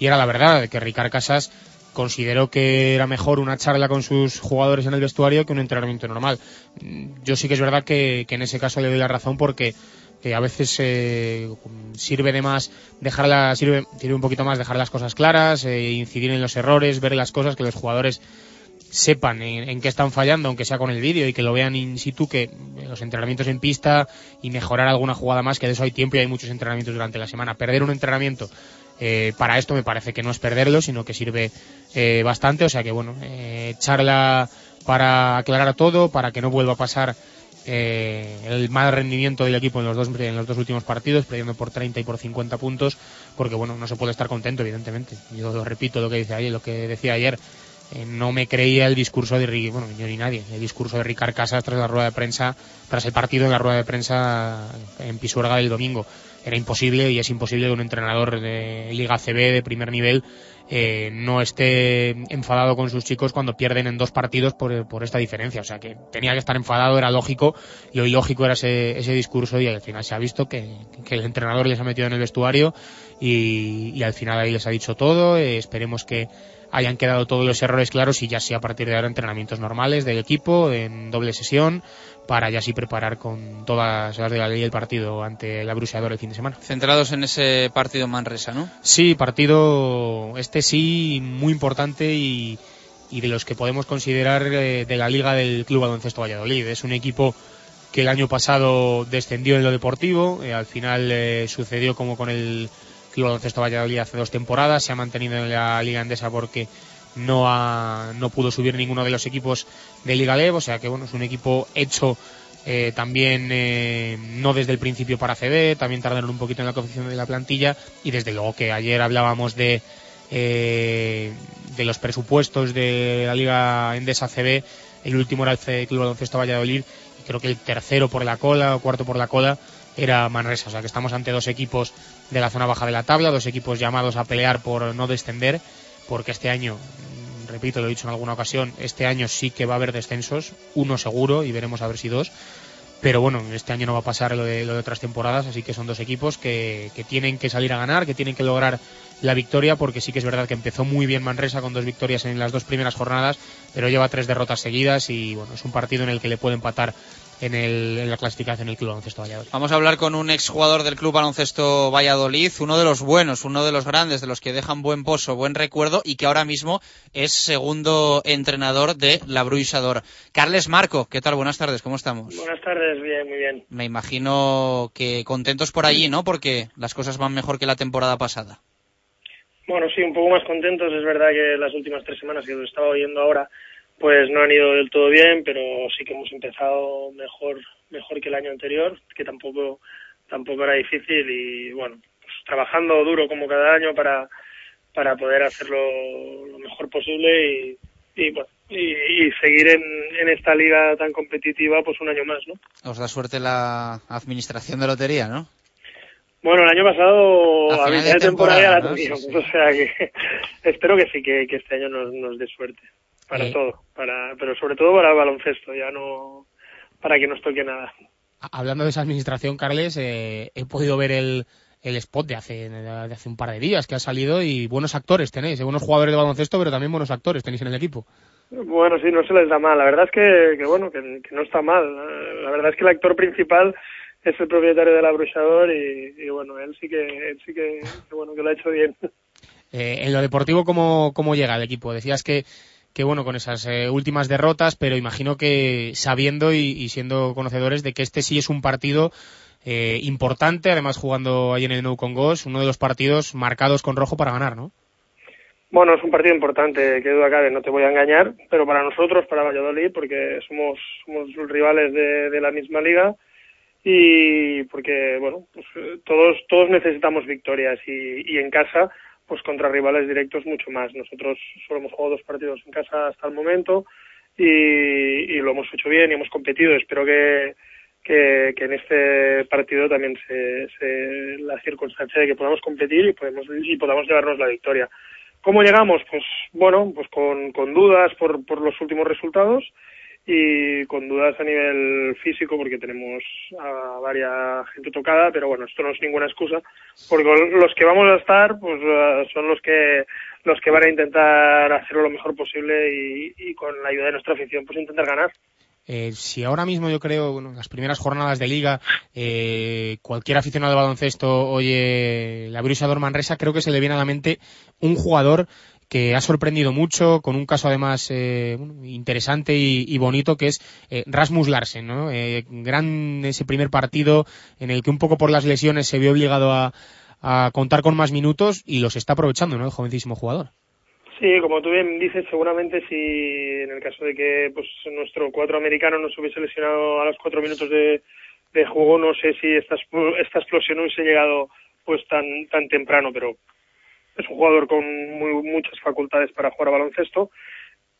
era la verdad que Ricard Casas consideró que era mejor una charla con sus jugadores en el vestuario que un entrenamiento normal. Yo sí que es verdad que, en ese caso le doy la razón porque que a veces eh, sirve de más dejarla sirve, sirve un poquito más dejar las cosas claras, eh, incidir en los errores, ver las cosas que los jugadores sepan en, en qué están fallando, aunque sea con el vídeo y que lo vean in situ, que los entrenamientos en pista y mejorar alguna jugada más, que de eso hay tiempo y hay muchos entrenamientos durante la semana. Perder un entrenamiento eh, para esto me parece que no es perderlo, sino que sirve eh, bastante. O sea que, bueno, eh, charla para aclarar todo, para que no vuelva a pasar eh, el mal rendimiento del equipo en los dos en los dos últimos partidos, perdiendo por 30 y por 50 puntos, porque bueno, no se puede estar contento, evidentemente. Yo lo repito lo que dice ayer, lo que decía ayer. Eh, no me creía el discurso de bueno, yo ni nadie, el discurso de Ricard Casas tras la rueda de prensa, tras el partido en la rueda de prensa en Pisuerga del domingo. Era imposible y es imposible que un entrenador de Liga CB de primer nivel eh, no esté enfadado con sus chicos cuando pierden en dos partidos por, por, esta diferencia. O sea que tenía que estar enfadado, era lógico, y lo ilógico era ese, ese discurso, y al final se ha visto que, que, el entrenador les ha metido en el vestuario y, y al final ahí les ha dicho todo. Eh, esperemos que hayan quedado todos los errores claros y ya sí a partir de ahora entrenamientos normales del equipo en doble sesión para ya así preparar con todas las de la ley el partido ante la Bruseador el fin de semana. Centrados en ese partido Manresa, ¿no? Sí, partido este sí muy importante y, y de los que podemos considerar eh, de la liga del Club Baloncesto Valladolid. Es un equipo que el año pasado descendió en lo deportivo, eh, al final eh, sucedió como con el Club Baloncesto Valladolid hace dos temporadas, se ha mantenido en la Liga Endesa porque no ha, no pudo subir ninguno de los equipos de Liga Lev, o sea que bueno, es un equipo hecho eh, también eh, no desde el principio para CD, también tardaron un poquito en la confección de la plantilla y desde luego que ayer hablábamos de eh, de los presupuestos de la Liga Endesa CB, el último era el Club Baloncesto Valladolid y creo que el tercero por la cola o cuarto por la cola era Manresa, o sea que estamos ante dos equipos de la zona baja de la tabla, dos equipos llamados a pelear por no descender, porque este año repito, lo he dicho en alguna ocasión, este año sí que va a haber descensos, uno seguro y veremos a ver si dos. Pero bueno, este año no va a pasar lo de, lo de otras temporadas, así que son dos equipos que, que tienen que salir a ganar, que tienen que lograr la victoria, porque sí que es verdad que empezó muy bien Manresa con dos victorias en las dos primeras jornadas, pero lleva tres derrotas seguidas y bueno, es un partido en el que le puede empatar en, el, en la clasificación del Club Baloncesto Valladolid. Vamos a hablar con un exjugador del Club Baloncesto Valladolid, uno de los buenos, uno de los grandes, de los que dejan buen pozo, buen recuerdo y que ahora mismo es segundo entrenador de la Bruisador. Carles Marco, ¿qué tal? Buenas tardes, ¿cómo estamos? Buenas tardes, bien, muy bien. Me imagino que contentos por allí, ¿no? Porque las cosas van mejor que la temporada pasada. Bueno, sí, un poco más contentos. Es verdad que las últimas tres semanas que os estaba oyendo ahora pues no han ido del todo bien, pero sí que hemos empezado mejor mejor que el año anterior, que tampoco tampoco era difícil y bueno, pues trabajando duro como cada año para para poder hacerlo lo mejor posible y, y bueno y, y seguir en, en, esta liga tan competitiva pues un año más, ¿no? Os da suerte la administración de lotería, ¿no? Bueno, el año pasado a, de temporada, la sí. o sea que espero que sí, que, que este año nos, nos dé suerte para Eh. todo, para pero sobre todo para el baloncesto, ya no para que nos toque nada. Hablando de esa administración, Carles, eh, he podido ver el, el spot de hace, de hace un par de días que ha salido y buenos actores tenéis, eh, buenos jugadores de baloncesto, pero también buenos actores tenéis en el equipo. Bueno, sí, no se les da mal. La verdad es que, que bueno, que, que no está mal. La verdad es que el actor principal es el propietario del abruchador y, y bueno, él sí que, él sí que, que bueno, que lo ha hecho bien. Eh, en lo deportivo, ¿cómo, ¿cómo llega el equipo? Decías que, que bueno, con esas eh, últimas derrotas, pero imagino que sabiendo y, siendo conocedores de que este sí es un partido eh, importante, además jugando ahí en el Nou Congos, uno de los partidos marcados con rojo para ganar, ¿no? Bueno, es un partido importante, que duda cabe, no te voy a engañar, pero para nosotros, para Valladolid, porque somos, somos rivales de, la misma liga y porque, bueno, pues eh, todos, todos necesitamos victorias y en casa, pues contra rivales directos mucho más. Nosotros solo hemos jugado dos partidos en casa hasta el momento y, y lo hemos hecho bien y hemos competido. Espero que, que, en este partido también se, se la circunstancia de que podamos competir y podemos y podamos llevarnos la victoria. ¿Cómo llegamos? Pues bueno, pues con, con dudas por, por los últimos resultados y con dudas a nivel físico porque tenemos a varias gente tocada, pero bueno, esto no es ninguna excusa, porque los que vamos a estar pues eh, son los que los que van a intentar hacerlo lo mejor posible y, con la ayuda de nuestra afición pues intentar ganar. Eh, si ahora mismo yo creo, bueno, en las primeras jornadas de liga, eh, cualquier aficionado de baloncesto oye la Brusador Manresa, creo que se le viene a la mente un jugador que ha sorprendido mucho, con un caso además eh, interesante y, bonito, que es eh, Rasmus Larsen, ¿no? Eh, gran ese primer partido en el que un poco por las lesiones se vio obligado a, contar con más minutos y los está aprovechando, ¿no? El jovencísimo jugador. Sí, como tú bien dices, seguramente si en el caso de que pues nuestro cuatro americano no se hubiese lesionado a los cuatro minutos de, de juego, no sé si esta, esta explosión hubiese llegado pues tan tan temprano, pero es un jugador con muy, muchas facultades para jugar a baloncesto,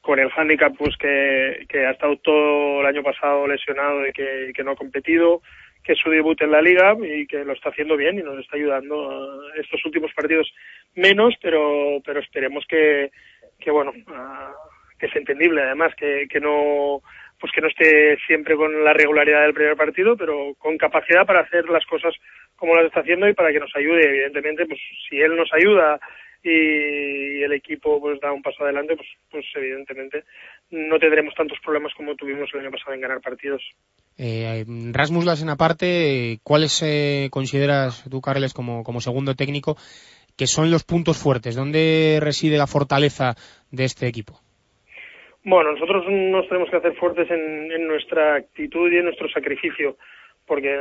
con el hándicap pues que, que ha estado todo el año pasado lesionado y que, no ha competido, que es su debut en la liga y que lo está haciendo bien y nos está ayudando estos últimos partidos menos, pero pero esperemos que, que bueno, a, que es entendible además, que, que no pues que no esté siempre con la regularidad del primer partido, pero con capacidad para hacer las cosas como las está haciendo y para que nos ayude. Evidentemente, pues si él nos ayuda y el equipo pues da un paso adelante, pues, pues evidentemente no tendremos tantos problemas como tuvimos el año pasado en ganar partidos. Eh, Rasmus Larsen aparte, ¿cuáles eh, consideras tú, Carles, como, como segundo técnico, que son los puntos fuertes? ¿Dónde reside la fortaleza de este equipo? Bueno, nosotros nos tenemos que hacer fuertes en, en nuestra actitud y en nuestro sacrificio, porque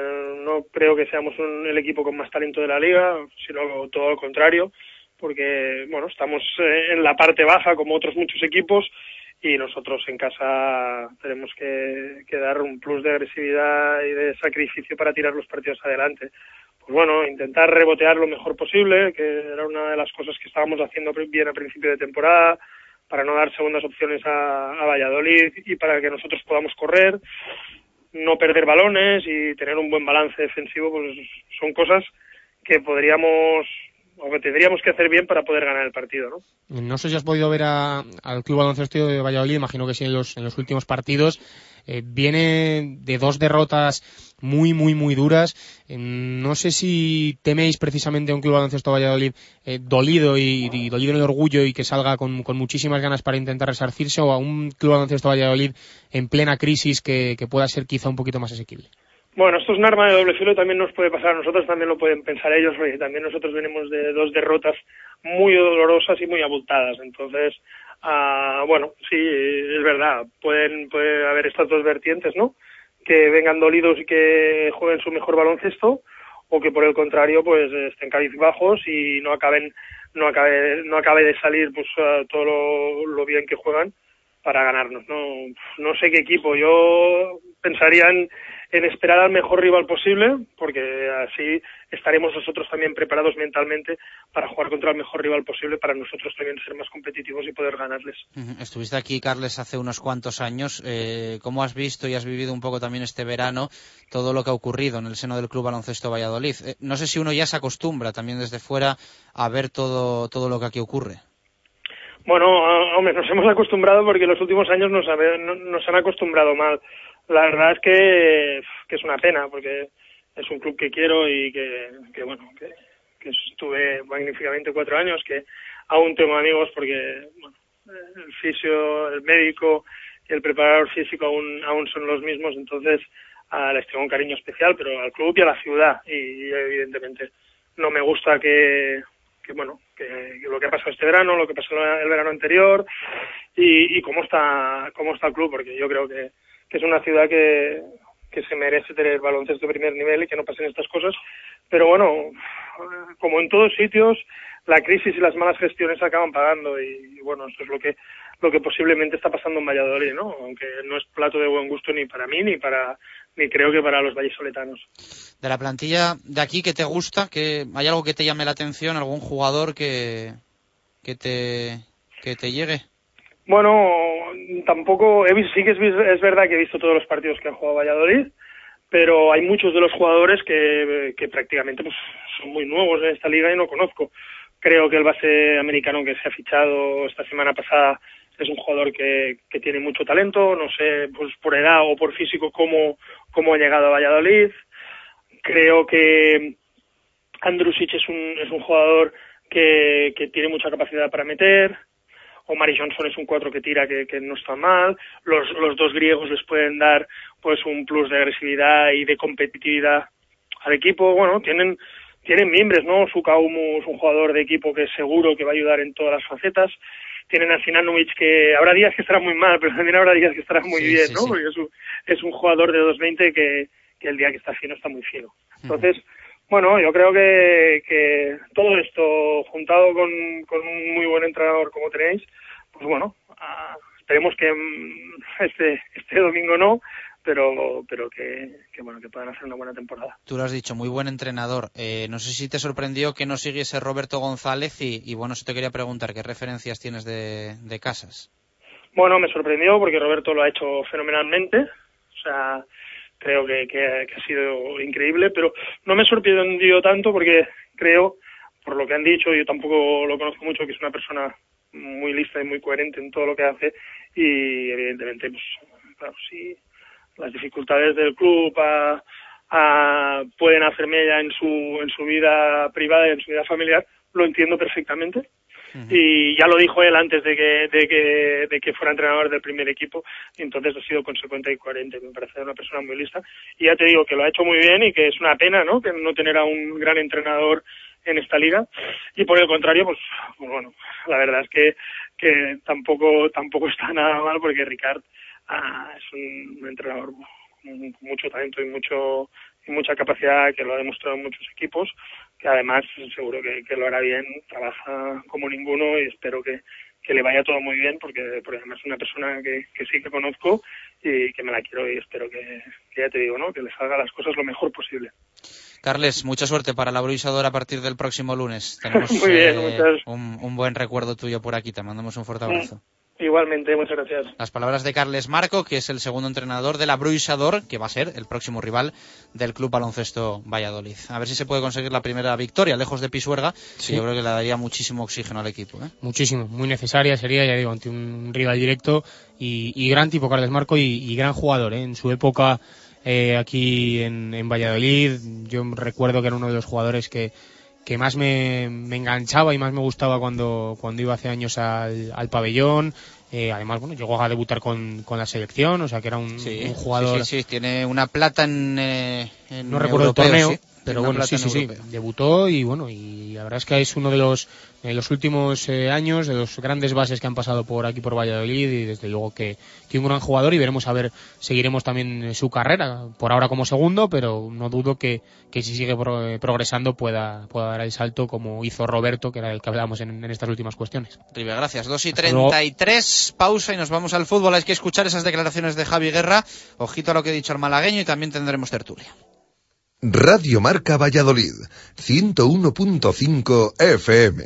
no creo que seamos un- el equipo con más talento de la liga, sino todo lo contrario, porque bueno, estamos eh, en la parte baja como otros muchos equipos y nosotros en casa tenemos que, que dar un plus de agresividad y de sacrificio para tirar los partidos adelante. Pues bueno, intentar rebotear lo mejor posible, que era una de las cosas que estábamos haciendo bien a principio de temporada, para no dar segundas opciones a, a Valladolid y para que nosotros podamos correr, no perder balones y tener un buen balance defensivo, pues son cosas que podríamos o que tendríamos que hacer bien para poder ganar el partido, ¿no? No sé si has podido ver a- al Club Baloncesto de Valladolid, imagino que sí en los, últimos partidos. Eh, viene de dos derrotas muy, muy, muy duras. Eh, no sé si teméis precisamente a un Club Baloncesto Valladolid eh, dolido y, dolido en el orgullo y que salga con, muchísimas ganas para intentar resarcirse o a un Club Baloncesto Valladolid en plena crisis que pueda ser quizá un poquito más asequible. Bueno, esto es un arma de doble filo también nos puede pasar a nosotros, también lo pueden pensar ellos, porque también nosotros venimos de dos derrotas muy dolorosas y muy abultadas. Entonces, ah, bueno, sí, es verdad, pueden, puede haber estas dos vertientes, ¿no? Que vengan dolidos y que jueguen su mejor baloncesto, o que por el contrario, pues estén cabizbajos y no acaben, no acabe, no acabe de salir pues ah, todo lo, lo bien que juegan para ganarnos. No, no sé qué equipo. Yo pensaría en, en esperar al mejor rival posible, porque así estaremos nosotros también preparados mentalmente para jugar contra el mejor rival posible, para nosotros también ser más competitivos y poder ganarles. Estuviste aquí, Carles, hace unos cuantos años. Eh, ¿Cómo has visto y has vivido un poco también este verano todo lo que ha ocurrido en el seno del Club Baloncesto Valladolid? Eh, no sé si uno ya se acostumbra también desde fuera a ver todo, todo lo que aquí ocurre. Bueno, a- hombre, nos hemos acostumbrado porque los últimos años nos, nos han acostumbrado mal. La verdad es que, que es una pena porque es un club que quiero y que, que bueno, que, que estuve magníficamente cuatro años, que aún tengo amigos porque bueno, el fisio, el médico y el preparador físico aún, aún son los mismos, entonces ah, les tengo un cariño especial, pero al club y a la ciudad y, evidentemente no me gusta que, que bueno, que, que lo que ha pasado este verano, lo que pasó el verano anterior y, y cómo está cómo está el club, porque yo creo que, que es una ciudad que, que se merece tener baloncesto de primer nivel y que no pasen estas cosas. Pero bueno, como en todos sitios, la crisis y las malas gestiones acaban pagando y, bueno, eso es lo que lo que posiblemente está pasando en Valladolid, ¿no? Aunque no es plato de buen gusto ni para mí ni para ni creo que para los vallisoletanos. De la plantilla de aquí, ¿qué te gusta? ¿Que ¿Hay algo que te llame la atención? ¿Algún jugador que, que, te, que te llegue? Bueno, tampoco he visto, sí que es, verdad que he visto todos los partidos que ha jugado Valladolid, pero hay muchos de los jugadores que, prácticamente pues, son muy nuevos en esta liga y no conozco. Creo que el base americano que se ha fichado esta semana pasada es un jugador que, tiene mucho talento, no sé pues por edad o por físico cómo, ha llegado a Valladolid. Creo que Andrusic es un, es un jugador que tiene mucha capacidad para meter. Omari Johnson es un cuatro que tira que, que no está mal. Los, los dos griegos les pueden dar pues un plus de agresividad y de competitividad al equipo. Bueno, tienen tienen miembros, ¿no? Sukaumu es un jugador de equipo que seguro que va a ayudar en todas las facetas. Tienen a Sinanovic que habrá días que estará muy mal, pero también habrá días que estará muy Sí, bien, ¿no? sí. Porque es un, es un jugador de 2.20 que, que el día que está fino está muy fino. Entonces, bueno, yo creo que, que todo esto juntado con, con un muy buen entrenador como tenéis, pues bueno, esperemos que mm, este, este domingo no, pero, pero que, que bueno, que puedan hacer una buena temporada. Tú lo has dicho, muy buen entrenador. Eh, no sé si te sorprendió que no siguiese Roberto González y, y bueno, eso te quería preguntar, ¿qué referencias tienes de, de casas? Bueno, me sorprendió porque Roberto lo ha hecho fenomenalmente. O sea, creo que, que- que ha sido increíble, pero no me sorprendió tanto porque creo, por lo que han dicho, yo tampoco lo conozco mucho, que es una persona muy lista y muy coherente en todo lo que hace y evidentemente, pues, claro, si las dificultades del club a- a- pueden hacer mella en su, en su vida privada y en su vida familiar, lo entiendo perfectamente y ya lo dijo él antes de que, de que, de que fuera entrenador del primer equipo, entonces ha sido consecuente y coherente, me parece una persona muy lista, y ya te digo que lo ha hecho muy bien y que es una pena, ¿no?, que no tener a un gran entrenador en esta liga. Y por el contrario, pues, pues bueno, la verdad es que, que tampoco, tampoco está nada mal porque Ricard ah, es un, entrenador mucho talento y mucho y mucha capacidad que lo ha demostrado en muchos equipos que además seguro que, que lo hará bien trabaja como ninguno y espero que, que le vaya todo muy bien porque, porque además es una persona que, que sí que conozco y que me la quiero y espero que, que, ya te digo, ¿no? que les haga las cosas lo mejor posible. Carles, mucha suerte para la bruisadora a partir del próximo lunes. Tenemos Muy bien, eh, un, un buen recuerdo tuyo por aquí. Te mandamos un fuerte abrazo. Igualmente, muchas gracias. Las palabras de Carles Marco, que es el segundo entrenador de la Bruisador, que va a ser el próximo rival del Club Baloncesto Valladolid. A ver si se puede conseguir la primera victoria, lejos de Pisuerga, Sí. que yo creo que le daría muchísimo oxígeno al equipo. ¿eh? Muchísimo, muy necesaria sería, ya digo, ante un rival directo y, y gran tipo Carles Marco y, y gran jugador. ¿eh? En su época eh, aquí en, en Valladolid, yo recuerdo que era uno de los jugadores que, que más me, me enganchaba y más me gustaba cuando, cuando iba hace años al, al pabellón. Eh, además, bueno, llegó a debutar con, con la selección, o sea que era un, un jugador. Sí, sí, sí, tiene una plata en. eh, en no recuerdo europeo, el torneo, sí. Pero bueno, sí, sí, sí, debutó y bueno, y la verdad es que es uno de los, de los últimos eh, años, de los grandes bases que han pasado por aquí por Valladolid y desde luego que, que un gran jugador y veremos a ver, seguiremos también eh, su carrera, por ahora como segundo, pero no dudo que, que si sigue pro- eh, progresando pueda, pueda dar el salto como hizo Roberto, que era el que hablábamos en, en estas últimas cuestiones. Ribe, gracias. 2 y Hasta luego. 33, pausa y nos vamos al fútbol. Hay que escuchar esas declaraciones de Javi Guerra. Ojito a lo que ha dicho el malagueño y también tendremos tertulia. Radio Marca Valladolid, 101.5 FM.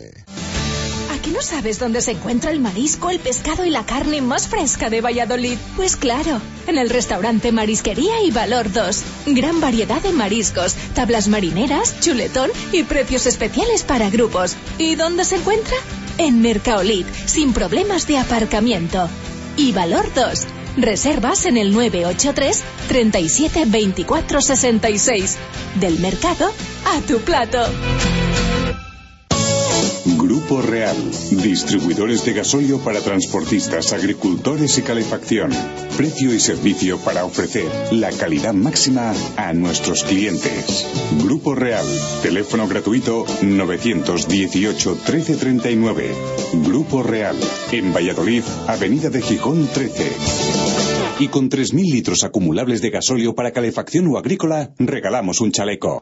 ¿A que no sabes dónde se encuentra el marisco, el pescado y la carne más fresca de Valladolid? Pues claro, en el restaurante Marisquería y Valor 2. Gran variedad de mariscos, tablas marineras, chuletón y precios especiales para grupos. ¿Y dónde se encuentra? En Mercaolit, sin problemas de aparcamiento. Y Valor 2. Reservas en el 983 37 24 66. Del mercado a tu plato. Grupo Real, distribuidores de gasolio para transportistas, agricultores y calefacción. Precio y servicio para ofrecer la calidad máxima a nuestros clientes. Grupo Real, teléfono gratuito 918 1339. Grupo Real, en Valladolid, Avenida de Gijón 13. Y con 3.000 litros acumulables de gasolio para calefacción o agrícola, regalamos un chaleco.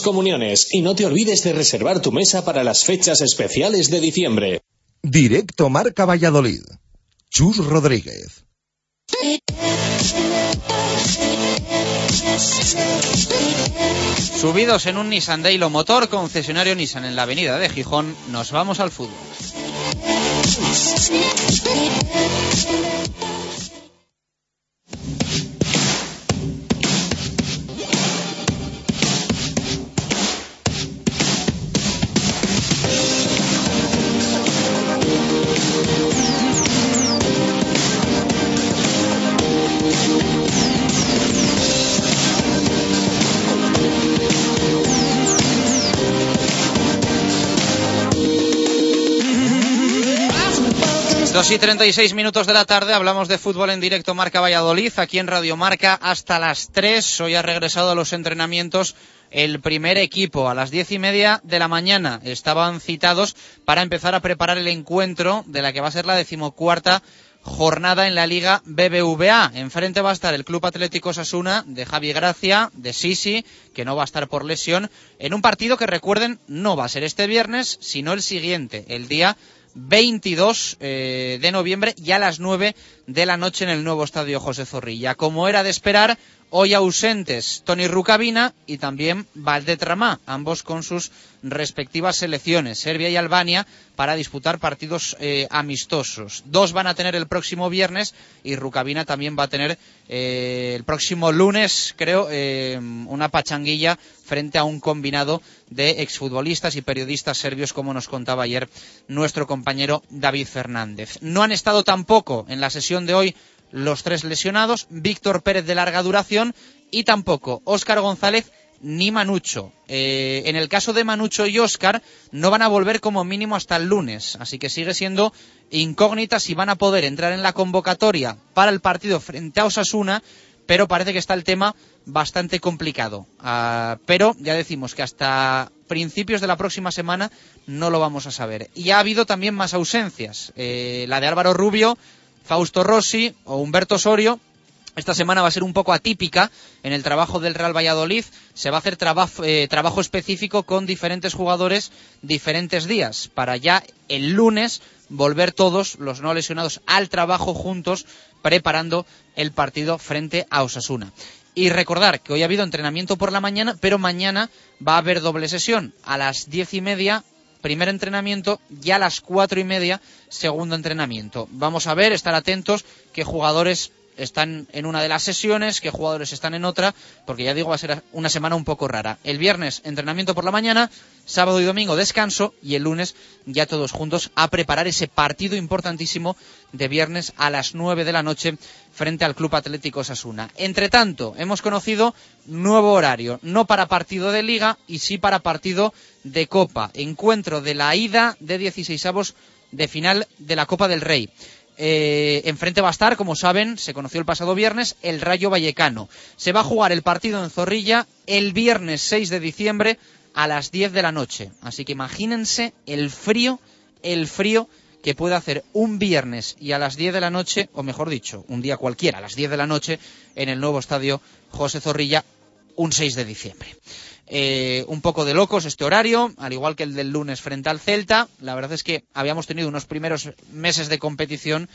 comuniones y no te olvides de reservar tu mesa para las fechas especiales de diciembre. Directo Marca Valladolid. Chus Rodríguez. Subidos en un Nissan Daylo Motor, concesionario Nissan en la avenida de Gijón, nos vamos al fútbol. Dos y 36 minutos de la tarde hablamos de fútbol en directo Marca Valladolid, aquí en Radio Marca hasta las 3. Hoy ha regresado a los entrenamientos el primer equipo a las diez y media de la mañana. Estaban citados para empezar a preparar el encuentro de la que va a ser la decimocuarta jornada en la Liga BBVA. Enfrente va a estar el Club Atlético Sasuna de Javi Gracia, de Sisi, que no va a estar por lesión, en un partido que recuerden no va a ser este viernes, sino el siguiente, el día 22 eh, de noviembre y a las 9 de la noche en el nuevo estadio José Zorrilla. Como era de esperar, hoy ausentes Tony Rucabina y también Valdetramá, ambos con sus respectivas selecciones, Serbia y Albania, para disputar partidos eh, amistosos. Dos van a tener el próximo viernes y Rucabina también va a tener eh, el próximo lunes, creo, eh, una pachanguilla frente a un combinado de exfutbolistas y periodistas serbios, como nos contaba ayer nuestro compañero David Fernández. No han estado tampoco en la sesión de hoy los tres lesionados, Víctor Pérez de larga duración y tampoco Óscar González ni Manucho. Eh, en el caso de Manucho y Óscar no van a volver como mínimo hasta el lunes, así que sigue siendo incógnita si van a poder entrar en la convocatoria para el partido frente a Osasuna, pero parece que está el tema bastante complicado. Ah, pero ya decimos que hasta principios de la próxima semana no lo vamos a saber. Y ha habido también más ausencias. Eh, la de Álvaro Rubio, Fausto Rossi o Humberto Osorio, esta semana va a ser un poco atípica en el trabajo del Real Valladolid. Se va a hacer eh, trabajo específico con diferentes jugadores diferentes días para ya el lunes volver todos los no lesionados al trabajo juntos preparando el partido frente a Osasuna. Y recordar que hoy ha habido entrenamiento por la mañana, pero mañana va a haber doble sesión a las diez y media primer entrenamiento y a las cuatro y media segundo entrenamiento. Vamos a ver, estar atentos qué jugadores están en una de las sesiones, qué jugadores están en otra, porque ya digo, va a ser una semana un poco rara. El viernes, entrenamiento por la mañana, sábado y domingo descanso y el lunes ya todos juntos a preparar ese partido importantísimo de viernes a las 9 de la noche frente al Club Atlético Sasuna. Entre tanto, hemos conocido nuevo horario, no para partido de liga y sí para partido de Copa. Encuentro de la ida de 16 avos de final de la Copa del Rey. Eh, enfrente va a estar, como saben, se conoció el pasado viernes, el Rayo Vallecano. Se va a jugar el partido en Zorrilla el viernes 6 de diciembre a las 10 de la noche. Así que imagínense el frío, el frío que puede hacer un viernes y a las 10 de la noche, o mejor dicho, un día cualquiera, a las 10 de la noche, en el nuevo estadio José Zorrilla, un 6 de diciembre. Eh, un poco de locos este horario, al igual que el del lunes frente al Celta. La verdad es que habíamos tenido unos primeros meses de competición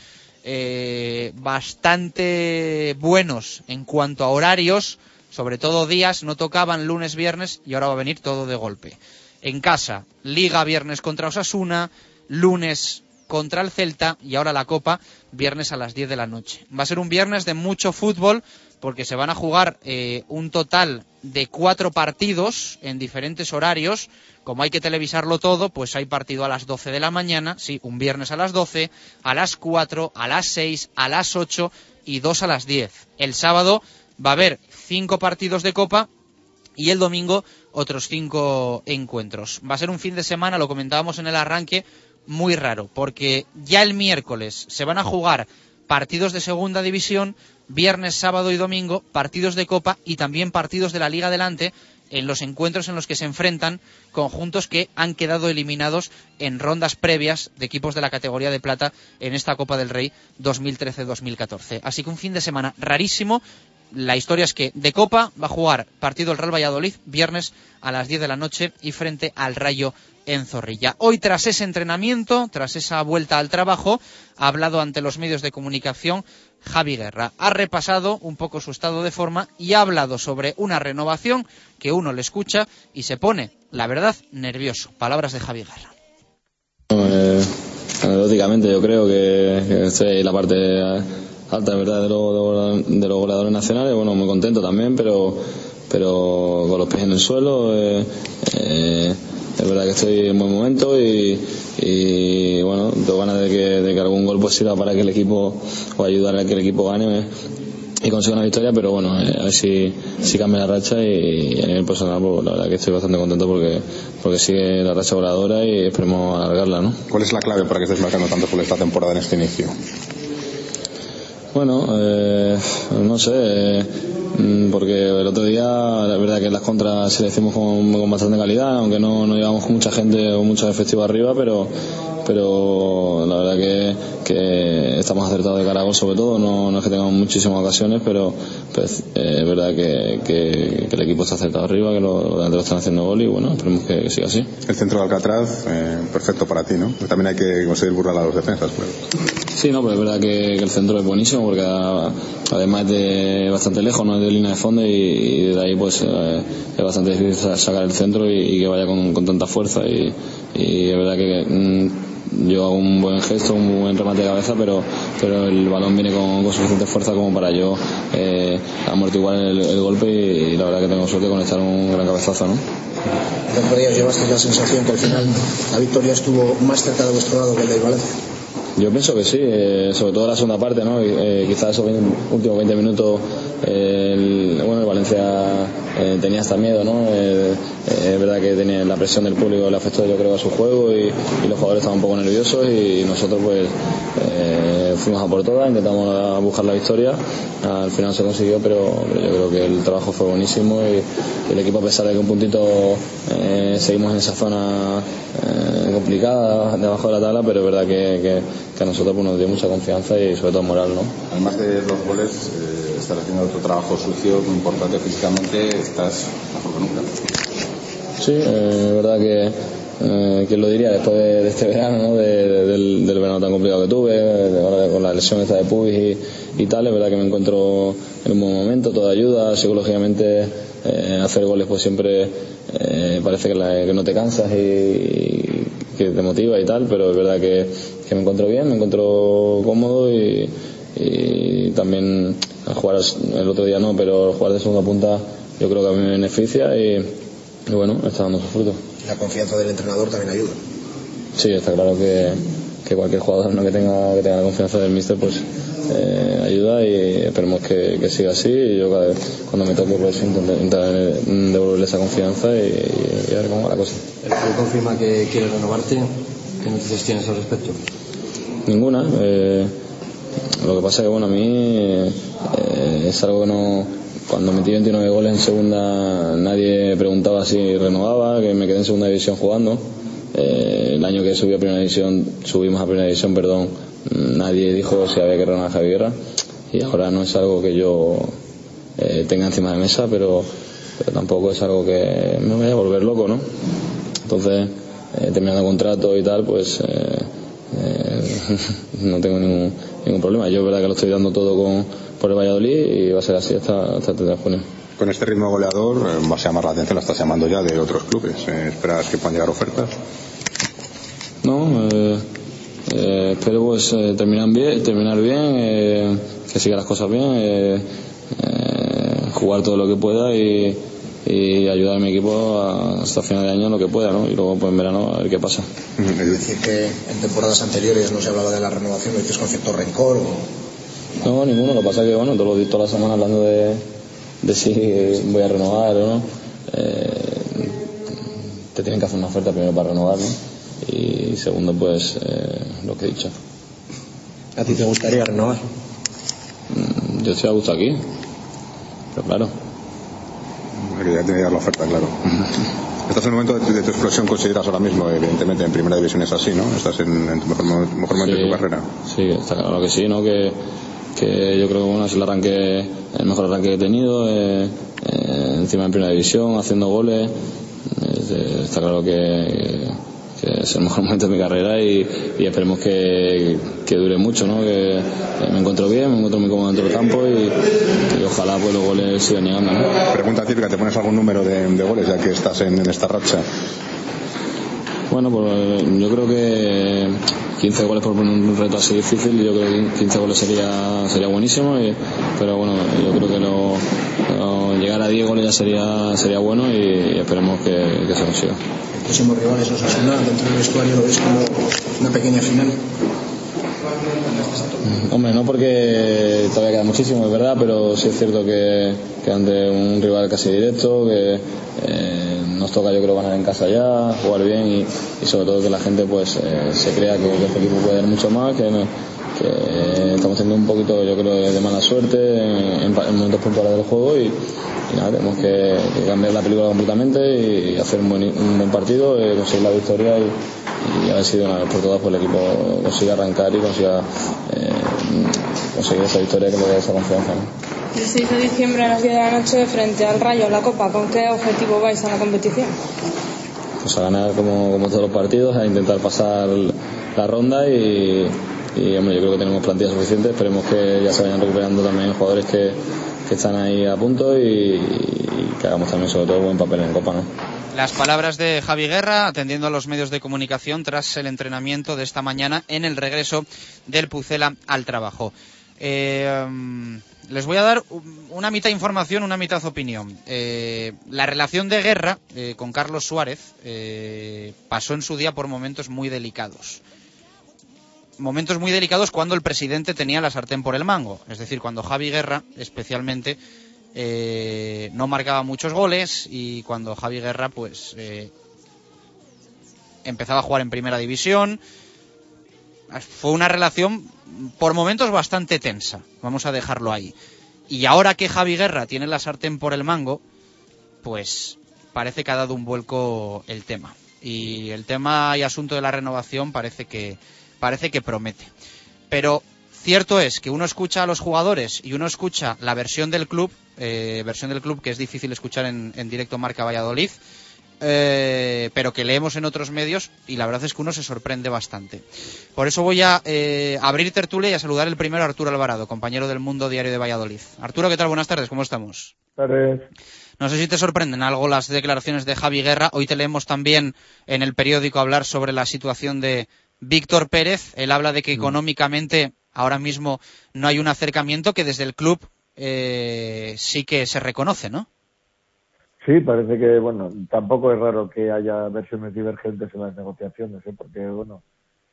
eh, bastante buenos en cuanto a horarios, sobre todo días, no tocaban lunes, viernes y ahora va a venir todo de golpe. En casa, Liga viernes contra Osasuna, lunes contra el Celta y ahora la Copa viernes a las 10 de la noche. Va a ser un viernes de mucho fútbol porque se van a jugar eh, un total de cuatro partidos en diferentes horarios. Como hay que televisarlo todo, pues hay partido a las 12 de la mañana, sí, un viernes a las 12, a las 4, a las 6, a las 8 y dos a las 10. El sábado va a haber cinco partidos de Copa y el domingo otros cinco encuentros. Va a ser un fin de semana, lo comentábamos en el arranque, muy raro, porque ya el miércoles se van a jugar partidos de segunda división, viernes, sábado y domingo, partidos de Copa y también partidos de la Liga Adelante en los encuentros en los que se enfrentan conjuntos que han quedado eliminados en rondas previas de equipos de la categoría de plata en esta Copa del Rey 2013-2014. Así que un fin de semana rarísimo. La historia es que de Copa va a jugar partido el Real Valladolid viernes a las 10 de la noche y frente al Rayo en Zorrilla. Hoy, tras ese entrenamiento, tras esa vuelta al trabajo, ha hablado ante los medios de comunicación Javi Guerra. Ha repasado un poco su estado de forma y ha hablado sobre una renovación que uno le escucha y se pone, la verdad, nervioso. Palabras de Javi Guerra. Eh, yo creo que, estoy en la parte alta verdad de, de, los goleadores nacionales, bueno, muy contento también, pero pero con los pies en el suelo. Eh, eh, es verdad que estoy en buen momento y, y bueno, tengo ganas de que, de que algún gol pues sirva para que el equipo o ayudar a que el equipo gane y consiga una victoria, pero bueno, eh, a ver si, si cambia la racha y, a nivel personal, pues la verdad que estoy bastante contento porque, porque sigue la racha voladora y esperemos alargarla, ¿no? ¿Cuál es la clave para que estés marcando tanto por esta temporada en este inicio? Bueno, eh, no sé, eh, porque el otro día la verdad que las contras se le hicimos con, con bastante calidad, aunque no, no llevamos mucha gente o mucho efectivo arriba, pero pero la verdad que, que estamos acertados de cara a gol sobre todo, no, no es que tengamos muchísimas ocasiones, pero pues, eh, es verdad que, que- que el equipo está acertado arriba, que los delanteros están haciendo gol y bueno, esperemos que, que siga así. El centro de Alcatraz, eh, perfecto para ti, ¿no? Pero también hay que conseguir burlar a los defensas, claro. Sí, no, pero es verdad que, el centro es buenísimo porque además de bastante lejos, no es de línea de fondo y, y de ahí pues eh, es bastante difícil sa- sacar el centro y, y que vaya con, con tanta fuerza y, y es verdad que mm, yo hago un buen gesto, un buen remate de cabeza, pero, pero el balón viene con, con suficiente fuerza como para yo eh, amortiguar el, el golpe y, la verdad que tengo suerte de conectar un gran cabezazo, ¿no? El otro día os llevasteis la sensación que al final la victoria estuvo más cerca de vuestro lado que el de Valencia. Yo pienso que sí, eh, sobre todo la segunda parte, ¿no? Eh, quizás esos 20 últimos 20 minutos, el, bueno, el Valencia eh, tenía hasta miedo, ¿no? Eh, eh, es verdad que tenía la presión del público le afectó, yo creo, a su juego y, y los jugadores estaban un poco nerviosos y nosotros, pues, eh, fuimos a por todas, intentamos buscar la victoria. Al final se consiguió, pero, pero yo creo que el trabajo fue buenísimo y, y el equipo, a pesar de que un puntito eh, seguimos en esa zona eh, complicada, debajo de la tabla, pero es verdad que, que- que a nosotros pues, nos dio mucha confianza y sobre todo moral, ¿no? Además de los goles, eh, estás haciendo otro trabajo sucio muy importante físicamente, estás mejor que nunca. Sí, eh, verdad que, eh, ¿quién lo diría? Después de, de este verano, ¿no? De- de- del, del verano tan complicado que tuve, ahora con la lesión esta de pubis y, y tal, es verdad que me encuentro en un buen momento, toda ayuda, psicológicamente eh, hacer goles pues siempre eh, parece que, la- que no te cansas y, y que te motiva y tal, pero es verdad que, que me encuentro bien, me encuentro cómodo y, y también al jugar el otro día no, pero jugar de segunda punta yo creo que a mí me beneficia y, y bueno, está dando sus frutos. La confianza del entrenador también ayuda. Sí, está claro que, que cualquier jugador ¿no? que tenga que tenga la confianza del míster pues eh, ayuda y esperemos que, que siga así y yo cada vez cuando me toque pues intentar, intentar devolverle esa confianza y, y a ver cómo va la cosa. El club confirma que quiere renovarte. ¿Qué noticias tienes al respecto? Ninguna. eh, lo que pasa es que bueno a mí eh, es algo que no cuando metí 29 goles en segunda nadie preguntaba si renovaba, que me quedé en segunda división jugando. Eh, el año que subí a primera división, subimos a primera división, perdón, nadie dijo si había que renovar a Javi y ahora no es algo que yo eh, tenga encima de mesa, pero, pero tampoco es algo que me vaya a volver loco, ¿no? Entonces, eh, terminando contrato y tal, pues eh, no tengo ningún, ningún problema. Yo es verdad que lo estoy dando todo con, por el Valladolid y va a ser así hasta, hasta el 30 de junio. Con este ritmo goleador eh, vas a llamar la atención, la estás llamando ya de otros clubes. Eh, ¿Esperas que puedan llegar ofertas? No, eh, eh, espero pues terminar bien, terminar bien, eh, que sigan las cosas bien, jugar todo lo que pueda y, y ayudar a mi equipo a- hasta final de año en lo que pueda, ¿no? Y luego pues en verano a ver qué pasa. Es decir, que en temporadas anteriores no se hablaba de la renovación, lo dices con cierto rencor. O... No, ninguno. Lo que pasa es que, bueno, todos los toda la semana hablando de, de si voy a renovar o no. Eh, te tienen que hacer una oferta primero para renovar, ¿no? Y segundo, pues, eh, lo que he dicho. ¿A ti te gustaría renovar? Mm, Yo estoy a gusto aquí. Pero claro. Que ya llegar la oferta, claro. Estás en el momento de, de tu explosión, consideras ahora mismo, evidentemente en primera división es así, ¿no? Estás en, en tu mejor, mo- mejor momento de tu carrera. Sí, está claro que sí, ¿no? Que, que yo creo que bueno, es el arranque, el mejor arranque que he tenido, eh, eh, encima en primera división, haciendo goles. Es, eh, está claro que, que es el mejor momento de mi carrera y, esperemos que, que dure mucho, ¿no? Que me encuentro bien, me encuentro muy cómodo dentro del campo y, ojalá pues los goles sigan llegando, ¿no? Pregunta típica, ¿te pones algún número de, de goles ya que estás en esta racha? Bueno, pues eh, yo creo que 15 goles por un reto así difícil, yo creo que 15 goles sería sería buenísimo, y- pero bueno, yo creo que lo, lo- llegar a 10 goles ya sería sería bueno y, y esperemos que, que se consiga. El próximo rival es Osasuna, dentro del vestuario lo ves como una pequeña final. Hombre, no porque todavía queda muchísimo, es verdad, pero sí es cierto que, ante un rival casi directo, que eh, nos toca yo creo ganar en casa ya, jugar bien y, y sobre todo que la gente pues eh, se crea que, que este equipo puede dar mucho más, que, no- que estamos teniendo un poquito, yo creo, de mala suerte en, en momentos puntuales del juego y, y nada, tenemos que, que, cambiar la película completamente y hacer un buen, un buen partido, eh, conseguir la victoria y, y, a ver si de una vez por todas pues, el equipo consiga arrancar y consiga eh, conseguir esa victoria que le dé esa confianza. ¿no? El 6 de diciembre a las 10 de la noche frente al Rayo en la Copa, ¿con qué objetivo vais a la competición? Pues a ganar como, como todos los partidos, a intentar pasar la ronda y, y hombre, yo creo que tenemos plantilla suficiente. Esperemos que ya se vayan recuperando también jugadores que, que están ahí a punto y, que hagamos también sobre todo buen papel en Copa. ¿no? Las palabras de Javi Guerra atendiendo a los medios de comunicación tras el entrenamiento de esta mañana en el regreso del Pucela al trabajo. Eh, les voy a dar una mitad información, una mitad opinión. Eh, la relación de guerra eh, con Carlos Suárez pasó en su día por momentos muy delicados. Momentos muy delicados cuando el presidente tenía la sartén por el mango. Es decir, cuando Javi Guerra, especialmente, eh, no marcaba muchos goles y cuando Javi Guerra, pues, eh, empezaba a jugar en primera división. Fue una relación por momentos bastante tensa, vamos a dejarlo ahí. Y ahora que Javi Guerra tiene la sartén por el mango, pues parece que ha dado un vuelco el tema. Y el tema y asunto de la renovación parece que, parece que promete. Pero cierto es que uno escucha a los jugadores y uno escucha la versión del club, eh, versión del club que es difícil escuchar en, en directo Marca Valladolid, eh, pero que leemos en otros medios y la verdad es que uno se sorprende bastante. Por eso voy a eh, abrir tertulia y a saludar el primero a Arturo Alvarado, compañero del Mundo Diario de Valladolid. Arturo, ¿qué tal? Buenas tardes, ¿cómo estamos? Tardes. No sé si te sorprenden algo las declaraciones de Javi Guerra. Hoy te leemos también en el periódico hablar sobre la situación de Víctor Pérez. Él habla de que económicamente ahora mismo no hay un acercamiento que desde el club eh, sí que se reconoce, ¿no? Sí, parece que, bueno, tampoco es raro que haya versiones divergentes en las negociaciones, ¿eh? porque, bueno,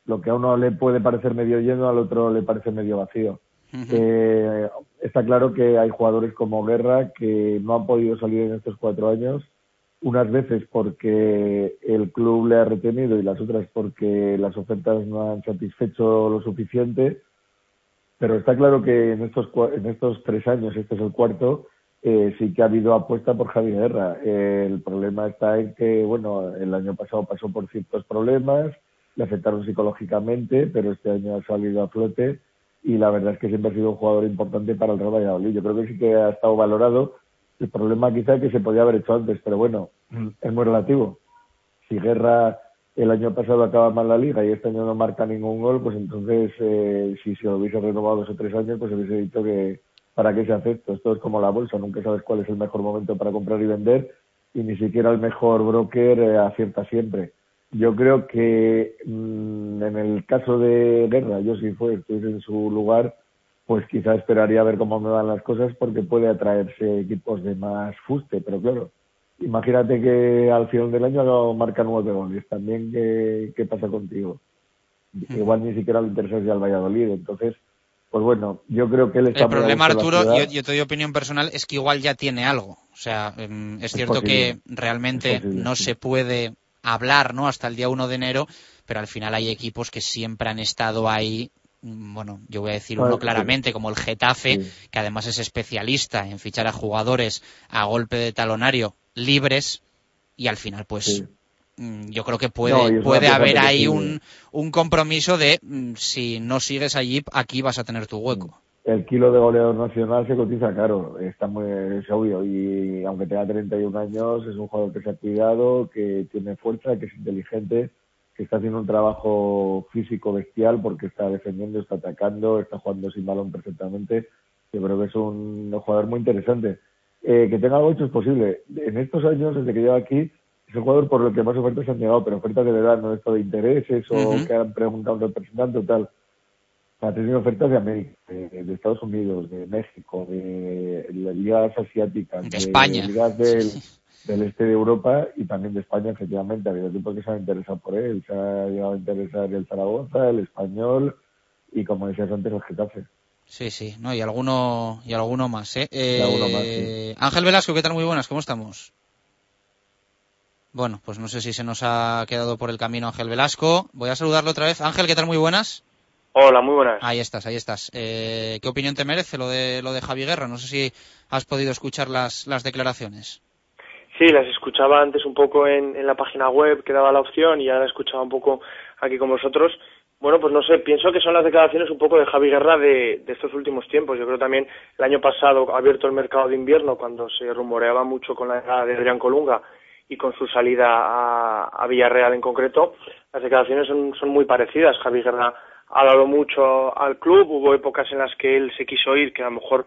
lo que a uno le puede parecer medio lleno, al otro le parece medio vacío. Uh -huh. eh, está claro que hay jugadores como Guerra que no han podido salir en estos cuatro años, unas veces porque el club le ha retenido y las otras porque las ofertas no han satisfecho lo suficiente. Pero está claro que en estos, en estos tres años, este es el cuarto, eh, sí que ha habido apuesta por Javi Guerra. Eh, el problema está en que, bueno, el año pasado pasó por ciertos problemas, le afectaron psicológicamente, pero este año ha salido a flote y la verdad es que siempre ha sido un jugador importante para el Real Valladolid. Yo creo que sí que ha estado valorado. El problema quizá es que se podía haber hecho antes, pero bueno, es muy relativo. Si Guerra el año pasado acaba mal la liga y este año no marca ningún gol, pues entonces eh, si se lo hubiese renovado dos o tres años, pues hubiese dicho que ¿para qué se hace esto? Esto es como la bolsa, nunca sabes cuál es el mejor momento para comprar y vender y ni siquiera el mejor broker eh, acierta siempre. Yo creo que mmm, en el caso de Guerra, yo si fue, estuviese en su lugar, pues quizá esperaría a ver cómo me van las cosas porque puede atraerse equipos de más fuste, pero claro, imagínate que al final del año no marca nueve goles, también qué, qué pasa contigo. Igual ni siquiera le interesa al Valladolid, entonces pues bueno, yo creo que él está El problema, Arturo, yo, yo, te doy opinión personal, es que igual ya tiene algo. O sea, es, es cierto que realmente posible, no sí. se puede hablar ¿no? hasta el día 1 de enero, pero al final hay equipos que siempre han estado ahí. Bueno, yo voy a decir uno claramente, como el Getafe, sí. que además es especialista en fichar a jugadores a golpe de talonario libres, y al final, pues, sí yo creo que puede, no, puede haber ahí un, un, compromiso de mm, si no sigues allí, aquí vas a tener tu hueco. El kilo de goleador nacional se cotiza caro, está muy es obvio, y aunque tenga 31 años, es un jugador que se ha cuidado, que tiene fuerza, que es inteligente, que está haciendo un trabajo físico bestial porque está defendiendo, está atacando, está jugando sin balón perfectamente. Yo creo que es un jugador muy interesante. Eh, que tenga algo hecho es posible. En estos años, desde que lleva aquí, es el jugador por el que más ofertas han llegado, pero ofertas de verdad, no esto de intereses o uh -huh. que han preguntado a un representante o tal. Ha tenido ofertas de América, de, de, Estados Unidos, de México, de, de ligas asiáticas, de, de España. ligas del, del, este de Europa y también de España, efectivamente. Ha habido tipos que se han interesado por él. Se ha llegado a interesar el Zaragoza, el Español y, como decías antes, el Getafe. Sí, sí, no, y alguno, y alguno más, ¿eh? eh y alguno más, sí. Ángel Velasco, ¿qué tal? Muy buenas, ¿cómo estamos? Bueno, pues no sé si se nos ha quedado por el camino Ángel Velasco. Voy a saludarlo otra vez. Ángel, ¿qué tal? Muy buenas. Hola, muy buenas. Ahí estás, ahí estás. Eh, ¿Qué opinión te merece lo de lo de Javi Guerra? No sé si has podido escuchar las, las declaraciones. Sí, las escuchaba antes un poco en, en la página web que daba la opción y ahora escuchaba un poco aquí con vosotros. Bueno, pues no sé, pienso que son las declaraciones un poco de Javi Guerra de, de estos últimos tiempos. Yo creo también el año pasado abierto el mercado de invierno cuando se rumoreaba mucho con la llegada de Adrián Colunga y con su salida a, a Villarreal en concreto. Las declaraciones son, son muy parecidas. Javi Guerra ha dado mucho al club. Hubo épocas en las que él se quiso ir, que a lo mejor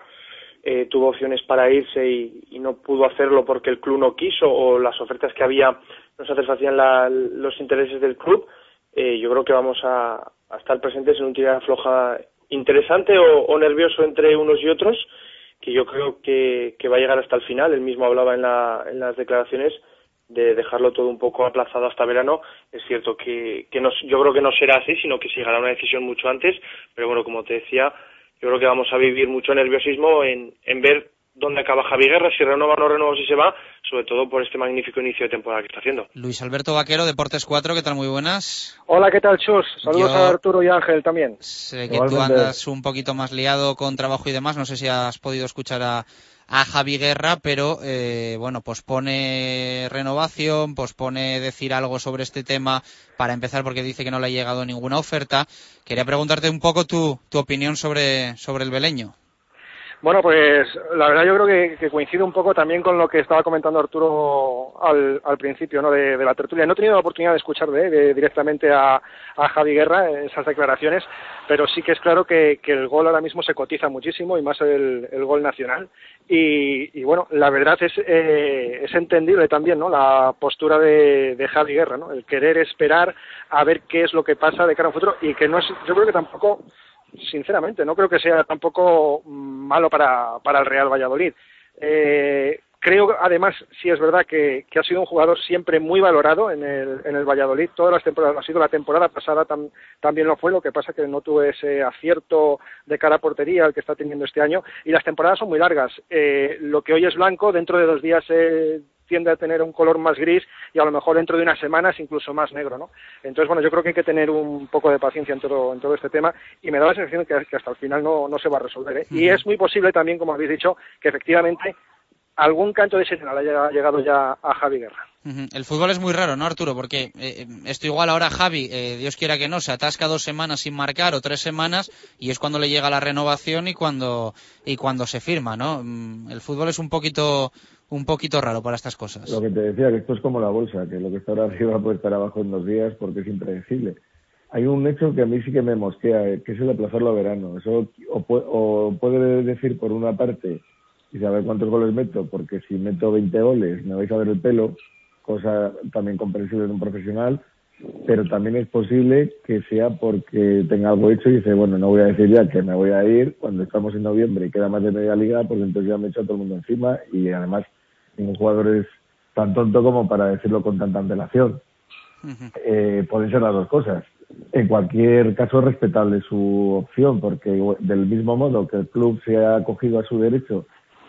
eh, tuvo opciones para irse y, y, no pudo hacerlo porque el club no quiso o las ofertas que había no satisfacían la, los intereses del club. Eh, yo creo que vamos a, estar presentes en un tirada floja interesante o, nervioso entre unos y otros, que yo creo que, que va a llegar hasta el final. Él mismo hablaba en, la, en las declaraciones de dejarlo todo un poco aplazado hasta verano. Es cierto que, que no, yo creo que no será así, sino que se llegará a una decisión mucho antes, pero bueno, como te decía, yo creo que vamos a vivir mucho nerviosismo en, en ver dónde acaba Javi Guerra, si renueva o no renueva, si se va, sobre todo por este magnífico inicio de temporada que está haciendo. Luis Alberto Vaquero, Deportes 4, ¿qué tal? Muy buenas. Hola, ¿qué tal, Chus? Saludos Yo a Arturo y Ángel también. Sé que tú andas un poquito más liado con trabajo y demás, no sé si has podido escuchar a, a Javi Guerra, pero eh, bueno, pospone renovación, pospone decir algo sobre este tema para empezar porque dice que no le ha llegado ninguna oferta. Quería preguntarte un poco tu, tu opinión sobre, sobre el beleño. Bueno, pues la verdad yo creo que, que, coincide un poco también con lo que estaba comentando Arturo al, al principio ¿no? de, la tertulia. No he tenido la oportunidad de escuchar de, directamente a, Javi Guerra esas declaraciones, pero sí que es claro que, que, el gol ahora mismo se cotiza muchísimo y más el, el gol nacional. Y, y, bueno, la verdad es, eh, es entendible también ¿no? la postura de, de Javi Guerra, ¿no? el querer esperar a ver qué es lo que pasa de cara a un futuro y que no es, yo creo que tampoco sinceramente, no creo que sea tampoco malo para, para el Real Valladolid. Eh, creo, además, sí es verdad que, que, ha sido un jugador siempre muy valorado en el, en el Valladolid. Todas las temporadas, ha sido la temporada pasada tam, también lo fue, lo que pasa que no tuve ese acierto de cara a portería el que está teniendo este año. Y las temporadas son muy largas. Eh, lo que hoy es blanco, dentro de dos días eh, tiende a tener un color más gris y a lo mejor dentro de unas semanas incluso más negro, ¿no? Entonces, bueno, yo creo que hay que tener un poco de paciencia en todo, en todo este tema y me da la sensación que, que hasta el final no, no se va a resolver. ¿eh? Uh -huh. Y es muy posible también, como habéis dicho, que efectivamente algún canto de señal haya llegado ya a Javi Guerra. Uh -huh. El fútbol es muy raro, ¿no, Arturo? Porque eh, esto igual ahora Javi, eh, Dios quiera que no, se atasca dos semanas sin marcar o tres semanas y es cuando le llega la renovación y cuando y cuando se firma, ¿no? El fútbol es un poquito un poquito raro para estas cosas. Lo que te decía, que esto es como la bolsa, que lo que está arriba puede estar abajo en dos días porque es impredecible. Hay un hecho que a mí sí que me mosquea, eh, que es el aplazarlo a verano. Eso o, o puede decir por una parte y saber cuántos goles meto, porque si meto 20 goles me vais a ver el pelo, cosa también comprensible en un profesional, pero también es posible que sea porque tenga algo hecho y dice, bueno, no voy a decir ya que me voy a ir cuando estamos en noviembre y queda más de media liga, porque entonces ya me echo a todo el mundo encima y además ningún jugador es tan tonto como para decirlo con tanta antelación. Uh -huh. eh, pueden ser las dos cosas. En cualquier caso, es respetable su opción, porque del mismo modo que el club se ha acogido a su derecho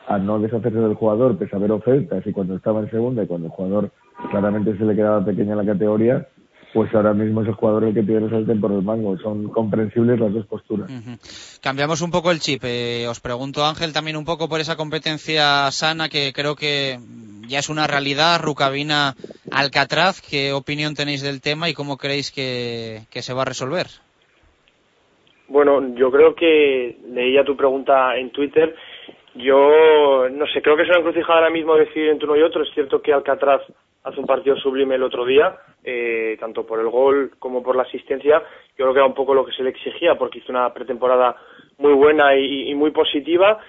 a no deshacerse del jugador, pese a haber ofertas, y cuando estaba en segunda y cuando el jugador claramente se le quedaba pequeña la categoría, pues ahora mismo es el jugador el que pide el sartén por el mango. Son comprensibles las dos posturas. Uh -huh. Cambiamos un poco el chip. Eh, os pregunto, Ángel, también un poco por esa competencia sana que creo que ya es una realidad. Rucabina Alcatraz, ¿qué opinión tenéis del tema y cómo creéis que, que se va a resolver? Bueno, yo creo que leía tu pregunta en Twitter. Yo no sé, creo que es una encrucijada ahora mismo decidir entre uno y otro. Es cierto que Alcatraz hace un partido sublime el otro día, eh, tanto por el gol como por la asistencia. Yo creo que era un poco lo que se le exigía porque hizo una pretemporada muy buena y, muy positiva,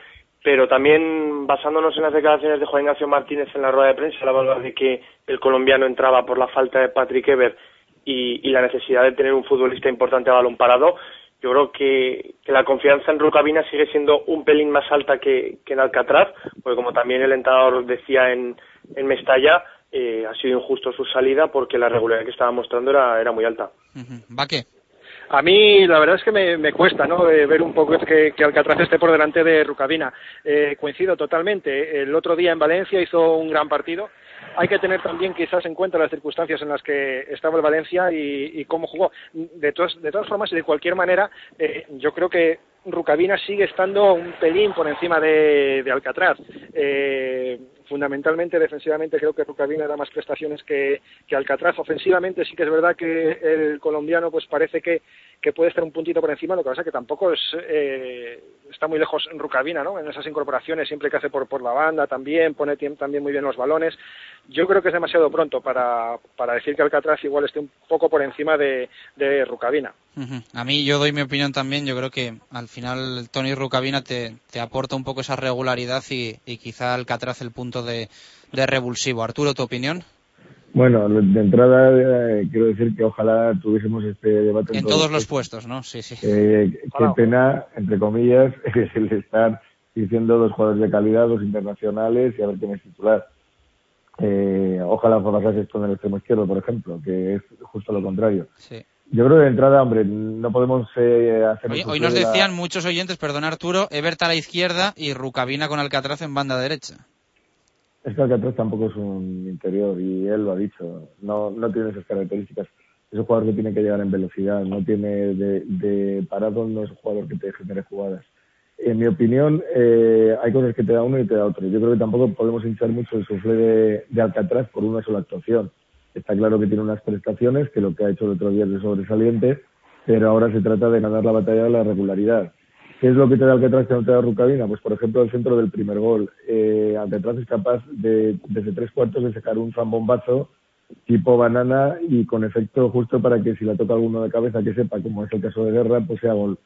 pero también basándonos en las declaraciones de Juan Ignacio Martínez en la rueda de prensa, la verdad de que el colombiano entraba por la falta de Patrick Ever y, la necesidad de tener un futbolista importante a balón parado. Yo creo que, que la confianza en Rucabina sigue siendo un pelín más alta que, que en Alcatraz, porque como también el entrenador decía en, en Mestalla, eh, ha sido injusto su salida porque la regularidad que estaba mostrando era, era muy alta. ¿Va qué? A mí la verdad es que me, me cuesta ¿no? Eh, ver un poco que, que Alcatraz esté por delante de Rucabina. Eh, coincido totalmente. El otro día en Valencia hizo un gran partido. hay que tener también quizás en cuenta las circunstancias en las que estaba el Valencia y, cómo jugó. De, todas, de todas formas y de cualquier manera, eh, yo creo que Rucabina sigue estando un pelín por encima de, Alcatraz. Eh, fundamentalmente, defensivamente, creo que Rucabina da más prestaciones que, Alcatraz. Ofensivamente, sí que es verdad que el colombiano pues parece que, puede estar un puntito por encima, lo que pasa es que tampoco es, eh, está muy lejos Rucabina, ¿no? En esas incorporaciones, siempre que hace por, por la banda también, pone también muy bien los balones. Yo creo que es demasiado pronto para, para decir que Alcatraz igual esté un poco por encima de, de Rucabina. A mí yo doy mi opinión también, yo creo que al final Tony Rucabina te, te aporta un poco esa regularidad y, y quizá Alcatraz el punto de, revulsivo. Arturo, ¿tu opinión? Bueno, de entrada eh, quiero decir que ojalá tuviésemos este debate en, todos, los puestos, ¿no? Sí, sí. Eh, qué pena, entre comillas, es el estar diciendo dos jugadores de calidad, dos internacionales y a ver quién es titular. Eh, ojalá pasase esto en el extremo izquierdo, por ejemplo, que es justo lo contrario. Sí. Yo creo que de entrada, hombre, no podemos eh, hacer... Hoy, hoy nos decían muchos oyentes, perdón Arturo, Everta a la izquierda y Rucabina con Alcatraz en banda derecha. Es que Alcatraz tampoco es un interior y él lo ha dicho, no, no tiene esas características. Es un jugador que tiene que llegar en velocidad, no tiene de, de parado, no es un jugador que te genere jugadas. En mi opinión, eh, hay cosas que te da uno y te da otro. Yo creo que tampoco podemos hinchar mucho el sufle de, de Alcatraz por una sola actuación Está claro que tiene unas prestaciones, que lo que ha hecho el otro día es de sobresaliente, pero ahora se trata de ganar la batalla de la regularidad. ¿Qué es lo que te da Alcatraz que no te da Rucabina? Pues, por ejemplo, el centro del primer gol. Eh, Alcatraz es capaz de, desde tres cuartos, de sacar un zambombazo tipo banana y con efecto justo para que si la toca alguno de cabeza que sepa, como es el caso de Guerra, pues sea gol.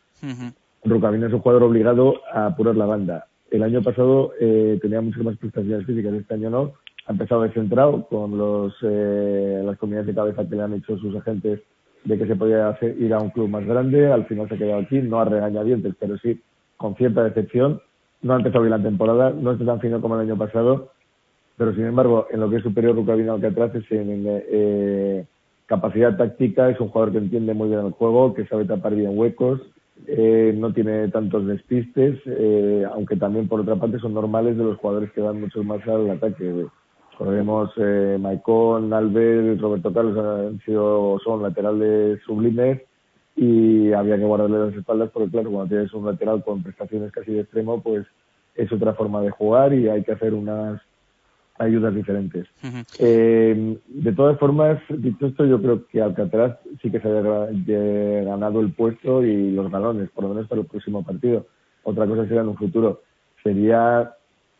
Rucabina es un jugador obligado a apurar la banda. El año pasado eh, tenía muchas más prestaciones físicas, este año no, ha empezado descentrado con los, eh, las comunidades de cabeza que le han hecho sus agentes de que se podía hacer, ir a un club más grande, al final se ha quedado aquí, no a regañadientes, pero sí con cierta decepción. No ha empezado bien la temporada, no está tan fino como el año pasado, pero sin embargo, en lo que es superior Rucabina Alcatraz es en eh, capacidad táctica, es un jugador que entiende muy bien el juego, que sabe tapar bien huecos, eh, no tiene tantos despistes, eh, aunque también por otra parte son normales de los jugadores que dan mucho más al ataque. Recordemos, eh, Maicon, Alves, Roberto Carlos han sido, son laterales sublimes y había que guardarle las espaldas porque, claro, cuando tienes un lateral con prestaciones casi de extremo, pues es otra forma de jugar y hay que hacer unas ayudas diferentes. eh, de todas formas, dicho esto, yo creo que Alcatraz sí que se haya ganado el puesto y los galones, por lo menos para el próximo partido. Otra cosa será en un futuro. Sería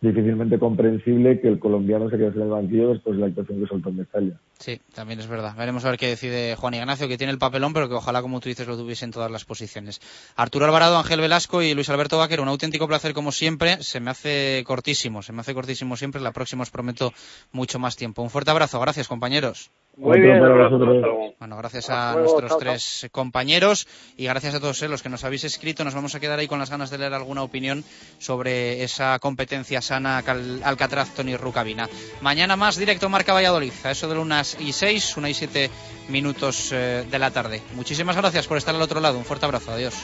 difícilmente comprensible que el colombiano se quedase en el banquillo después de la actuación que soltó en Mestalla. Sí, también es verdad. Veremos a ver qué decide Juan Ignacio, que tiene el papelón, pero que ojalá, como tú dices, lo tuviese en todas las posiciones. Arturo Alvarado, Ángel Velasco y Luis Alberto Vaquero, un auténtico placer como siempre. Se me hace cortísimo, se me hace cortísimo siempre. La próxima os prometo mucho más tiempo. Un fuerte abrazo. Gracias, compañeros. Muy bien, bueno, gracias a nuestros tres compañeros y gracias a todos los que nos habéis escrito. Nos vamos a quedar ahí con las ganas de leer alguna opinión sobre esa competencia sana Alcatraz Tony Rucabina. Mañana más directo Marca Valladolid, a eso de unas y seis, una y siete minutos eh, de la tarde. Muchísimas gracias por estar al otro lado. Un fuerte abrazo. Adiós.